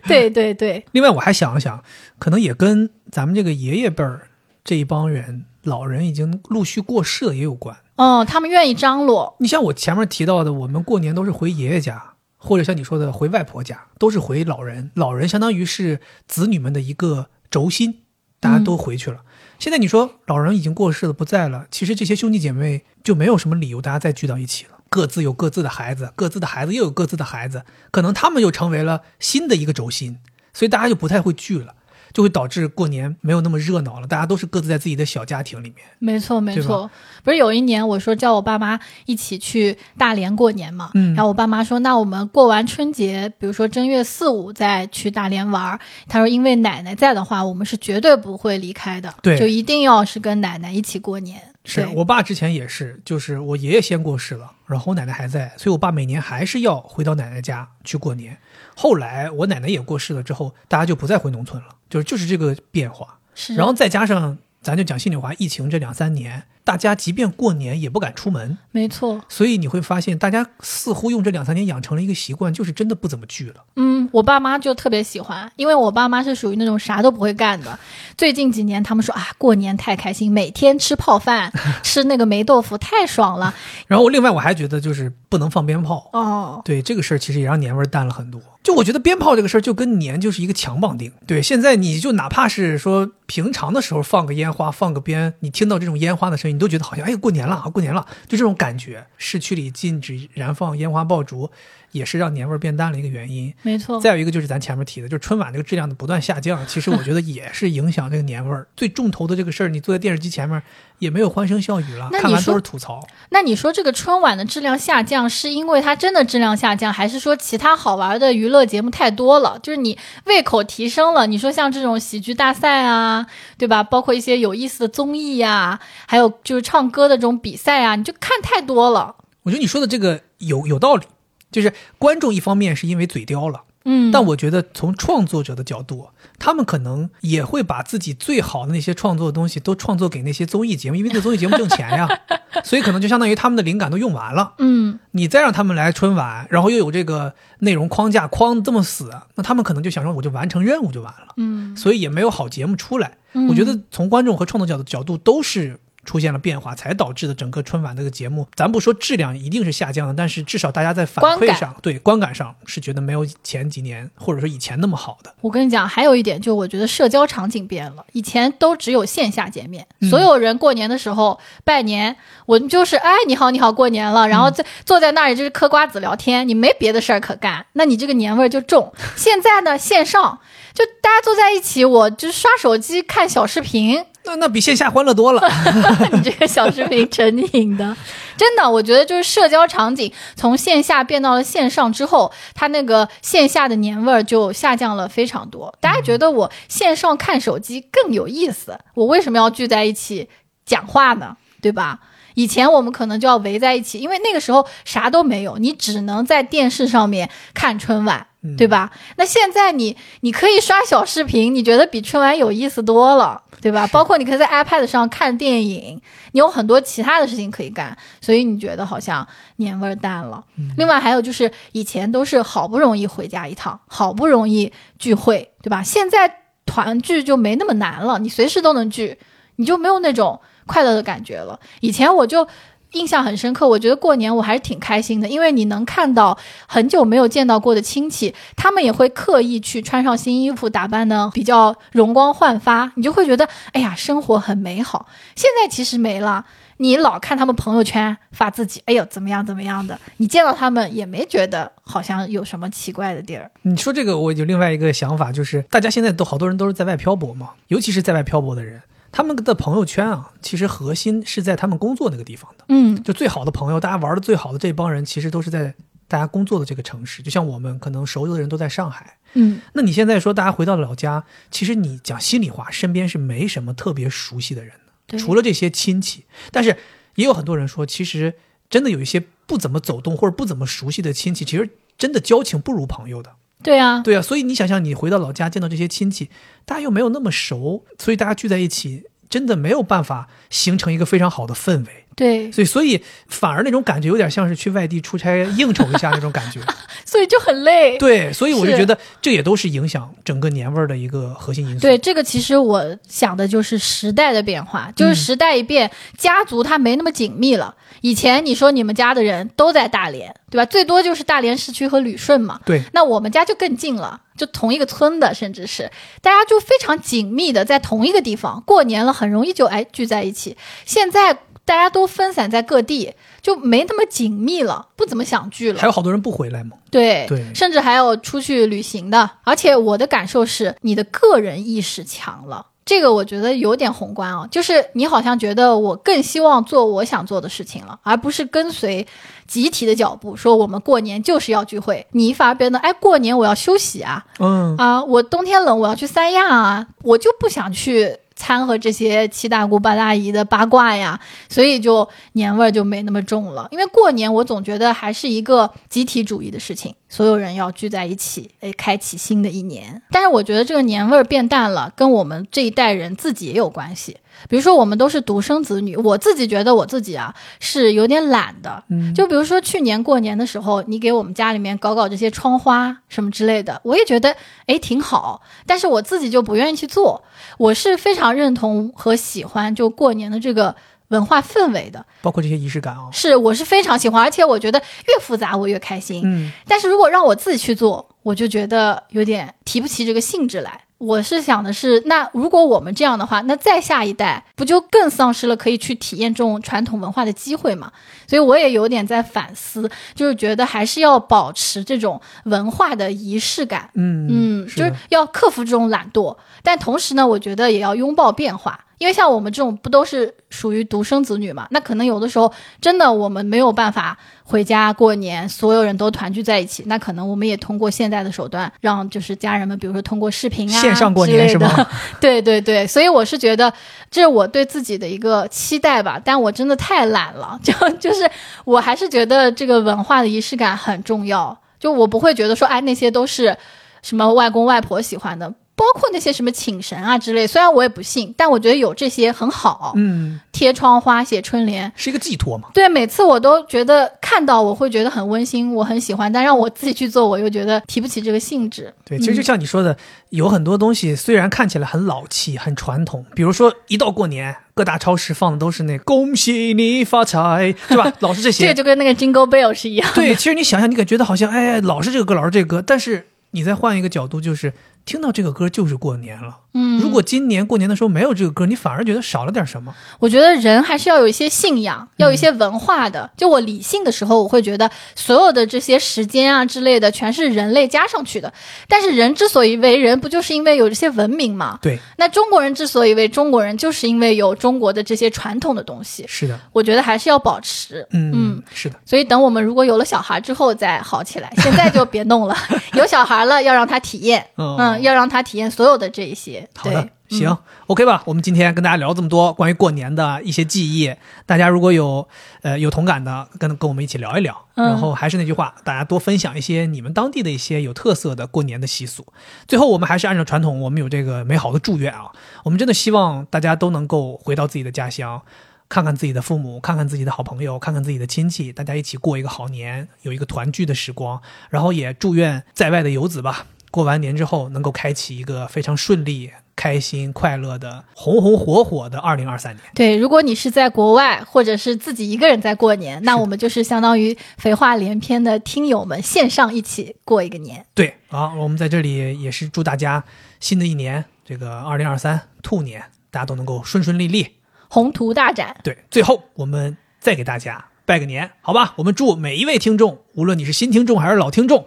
对 对对，另外，我还想了想，可能也跟咱们这个爷爷辈儿这一帮人老人已经陆续过世了也有关。哦，他们愿意张罗，你像我前面提到的，我们过年都是回爷爷家，或者像你说的回外婆家，都是回老人。老人相当于是子女们的一个轴心，大家都回去了。现在你说老人已经过世了，不在了，其实这些兄弟姐妹就没有什么理由大家再聚到一起了。各自有各自的孩子，各自的孩子又有各自的孩子，可能他们又成为了新的一个轴心，所以大家就不太会聚了，就会导致过年没有那么热闹了。大家都是各自在自己的小家庭里面。没错没错。不是有一年我说叫我爸妈一起去大连过年嘛，嗯然后我爸妈说那我们过完春节，比如说正月四五再去大连玩儿。他说因为奶奶在的话，我们是绝对不会离开的，对就一定要是跟奶奶一起过年。是我爸之前也是，就是我爷爷先过世了，然后我奶奶还在，所以我爸每年还是要回到奶奶家去过年。后来我奶奶也过世了之后，大家就不再回农村了，就是就是这个变化。是，然后再加上咱就讲心里话，疫情这两三年，大家即便过年也不敢出门，没错，所以你会发现，大家似乎用这两三年养成了一个习惯，就是真的不怎么聚了。嗯，我爸妈就特别喜欢，因为我爸妈是属于那种啥都不会干的。最近几年，他们说啊，过年太开心，每天吃泡饭，吃那个霉豆腐，太爽了。然后另外我还觉得就是不能放鞭炮，哦，对这个事儿，其实也让年味儿淡了很多。就我觉得鞭炮这个事儿，就跟年就是一个强绑定。对，现在你就哪怕是说平常的时候放个烟花、放个鞭，你听到这种烟花的声音，都觉得好像哎过年了啊，过年了，就这种感觉。市区里禁止燃放烟花爆竹，也是让年味儿变淡了一个原因。没错。再有一个就是咱前面提的，就是春晚这个质量的不断下降，其实我觉得也是影响这个年味儿。最重头的这个事儿，你坐在电视机前面也没有欢声笑语了，看完都是吐槽。那你说这个春晚的质量下降，是因为它真的质量下降，还是说其他好玩的娱乐节目太多了？就是你胃口提升了，你说像这种喜剧大赛啊，对吧？包括一些有意思的综艺呀，还有就是唱歌的这种比赛啊，你就看太多了。我觉得你说的这个有有道理，就是观众一方面是因为嘴刁了。嗯，但我觉得从创作者的角度，他们可能也会把自己最好的那些创作的东西都创作给那些综艺节目，因为那综艺节目挣钱呀，所以可能就相当于他们的灵感都用完了。嗯，你再让他们来春晚，然后又有这个内容框架框这么死，那他们可能就想说我就完成任务就完了。嗯，所以也没有好节目出来。我觉得从观众和创作角度角度都是。出现了变化，才导致的整个春晚这个节目，咱不说质量一定是下降的，但是至少大家在反馈上，对观感上是觉得没有前几年或者说以前那么好的。我跟你讲，还有一点，就我觉得社交场景变了，以前都只有线下见面，所有人过年的时候拜年，我们就是哎你好你好过年了，然后在坐在那里就是嗑瓜子聊天，你没别的事儿可干，那你这个年味儿就重。现在呢，线上就大家坐在一起，我就刷手机看小视频。那那比线下欢乐多了。你这个小视频成瘾的，真的，我觉得就是社交场景从线下变到了线上之后，它那个线下的年味儿就下降了非常多。大家觉得我线上看手机更有意思，我为什么要聚在一起讲话呢？对吧？以前我们可能就要围在一起，因为那个时候啥都没有，你只能在电视上面看春晚，对吧？那现在你你可以刷小视频，你觉得比春晚有意思多了，对吧？包括你可以在 iPad 上看电影，你有很多其他的事情可以干，所以你觉得好像年味淡了。另外还有就是以前都是好不容易回家一趟，好不容易聚会，对吧？现在团聚就没那么难了，你随时都能聚，你就没有那种。快乐的感觉了。以前我就印象很深刻，我觉得过年我还是挺开心的，因为你能看到很久没有见到过的亲戚，他们也会刻意去穿上新衣服，打扮的比较容光焕发，你就会觉得哎呀，生活很美好。现在其实没了，你老看他们朋友圈发自己，哎呦怎么样怎么样的，你见到他们也没觉得好像有什么奇怪的地儿。你说这个，我有另外一个想法，就是大家现在都好多人都是在外漂泊嘛，尤其是在外漂泊的人。他们的朋友圈啊，其实核心是在他们工作那个地方的。嗯，就最好的朋友，大家玩的最好的这帮人，其实都是在大家工作的这个城市。就像我们可能熟悉的人都在上海。嗯，那你现在说大家回到了老家，其实你讲心里话，身边是没什么特别熟悉的人的，除了这些亲戚。但是也有很多人说，其实真的有一些不怎么走动或者不怎么熟悉的亲戚，其实真的交情不如朋友的。对啊，对啊，所以你想想，你回到老家见到这些亲戚，大家又没有那么熟，所以大家聚在一起，真的没有办法形成一个非常好的氛围。对，所以所以反而那种感觉有点像是去外地出差应酬一下那种感觉，所以就很累。对，所以我就觉得这也都是影响整个年味儿的一个核心因素。对，这个其实我想的就是时代的变化，就是时代一变，家族它没那么紧密了。以前你说你们家的人都在大连，对吧？最多就是大连市区和旅顺嘛。对，那我们家就更近了，就同一个村的，甚至是大家就非常紧密的在同一个地方过年了，很容易就哎聚在一起。现在。大家都分散在各地，就没那么紧密了，不怎么想聚了。还有好多人不回来吗？对对，甚至还有出去旅行的。而且我的感受是，你的个人意识强了，这个我觉得有点宏观啊，就是你好像觉得我更希望做我想做的事情了，而不是跟随集体的脚步，说我们过年就是要聚会。你反而变得，哎，过年我要休息啊，嗯啊，我冬天冷我要去三亚啊，我就不想去。掺和这些七大姑八大姨的八卦呀，所以就年味儿就没那么重了。因为过年，我总觉得还是一个集体主义的事情，所有人要聚在一起，哎，开启新的一年。但是我觉得这个年味儿变淡了，跟我们这一代人自己也有关系。比如说，我们都是独生子女，我自己觉得我自己啊是有点懒的。嗯，就比如说去年过年的时候，你给我们家里面搞搞这些窗花什么之类的，我也觉得哎挺好，但是我自己就不愿意去做。我是非常认同和喜欢就过年的这个文化氛围的，包括这些仪式感啊，是我是非常喜欢，而且我觉得越复杂我越开心。嗯，但是如果让我自己去做，我就觉得有点提不起这个兴致来。我是想的是，那如果我们这样的话，那再下一代不就更丧失了可以去体验这种传统文化的机会吗？所以我也有点在反思，就是觉得还是要保持这种文化的仪式感。嗯嗯，就是要克服这种懒惰，但同时呢，我觉得也要拥抱变化。因为像我们这种不都是属于独生子女嘛，那可能有的时候真的我们没有办法回家过年，所有人都团聚在一起，那可能我们也通过现在的手段，让就是家人们，比如说通过视频啊线上过年是吗？对对对，所以我是觉得这是我对自己的一个期待吧，但我真的太懒了，就 就是我还是觉得这个文化的仪式感很重要，就我不会觉得说，哎，那些都是什么外公外婆喜欢的。包括那些什么请神啊之类，虽然我也不信，但我觉得有这些很好。嗯，贴窗花、写春联，是一个寄托嘛。对，每次我都觉得看到我会觉得很温馨，我很喜欢，但让我自己去做，我又觉得提不起这个兴致。对，其实就像你说的，有很多东西虽然看起来很老气、很传统，比如说一到过年，各大超市放的都是那“恭喜你发财”，是吧？老是这些。这个就跟那个 Jingle Bell 是一样的。对，其实你想想，你感觉得好像哎，老是这个歌，老是这个歌，但是你再换一个角度，就是听到这个歌就是过年了。嗯，如果今年过年的时候没有这个歌，你反而觉得少了点什么。我觉得人还是要有一些信仰，要有一些文化的。就我理性的时候，我会觉得所有的这些时间啊之类的，全是人类加上去的。但是人之所以为人，不就是因为有这些文明吗？对，那中国人之所以为中国人，就是因为有中国的这些传统的东西。是的，我觉得还是要保持。嗯嗯，是的，所以等我们如果有了小孩之后再好起来，现在就别弄了。有小孩了，要让他体验，嗯嗯，要让他体验所有的这一些。好的对，，行、o k 吧？我们今天跟大家聊这么多关于过年的一些记忆，大家如果有呃有同感的，跟跟我们一起聊一聊。嗯然后还是那句话，大家多分享一些你们当地的一些有特色的过年的习俗。最后，我们还是按照传统，我们有这个美好的祝愿啊，我们真的希望大家都能够回到自己的家乡。看看自己的父母，看看自己的好朋友，看看自己的亲戚，大家一起过一个好年，有一个团聚的时光。然后也祝愿在外的游子吧，过完年之后能够开启一个非常顺利、开心、快乐的、红红火火的二零二三年。对，如果你是在国外，或者是自己一个人在过年，那我们就是相当于肥话连篇的听友们线上一起过一个年。对，好，我们在这里也是祝大家新的一年，这个二零二三兔年，大家都能够顺顺利利。宏图大展，对，最后我们再给大家拜个年，好吧？我们祝每一位听众，无论你是新听众还是老听众，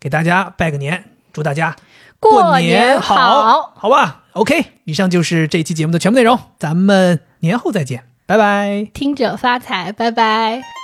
给大家拜个年，祝大家过年好好，好吧？OK，以上就是这期节目的全部内容，咱们年后再见，拜拜。听者发财，拜拜。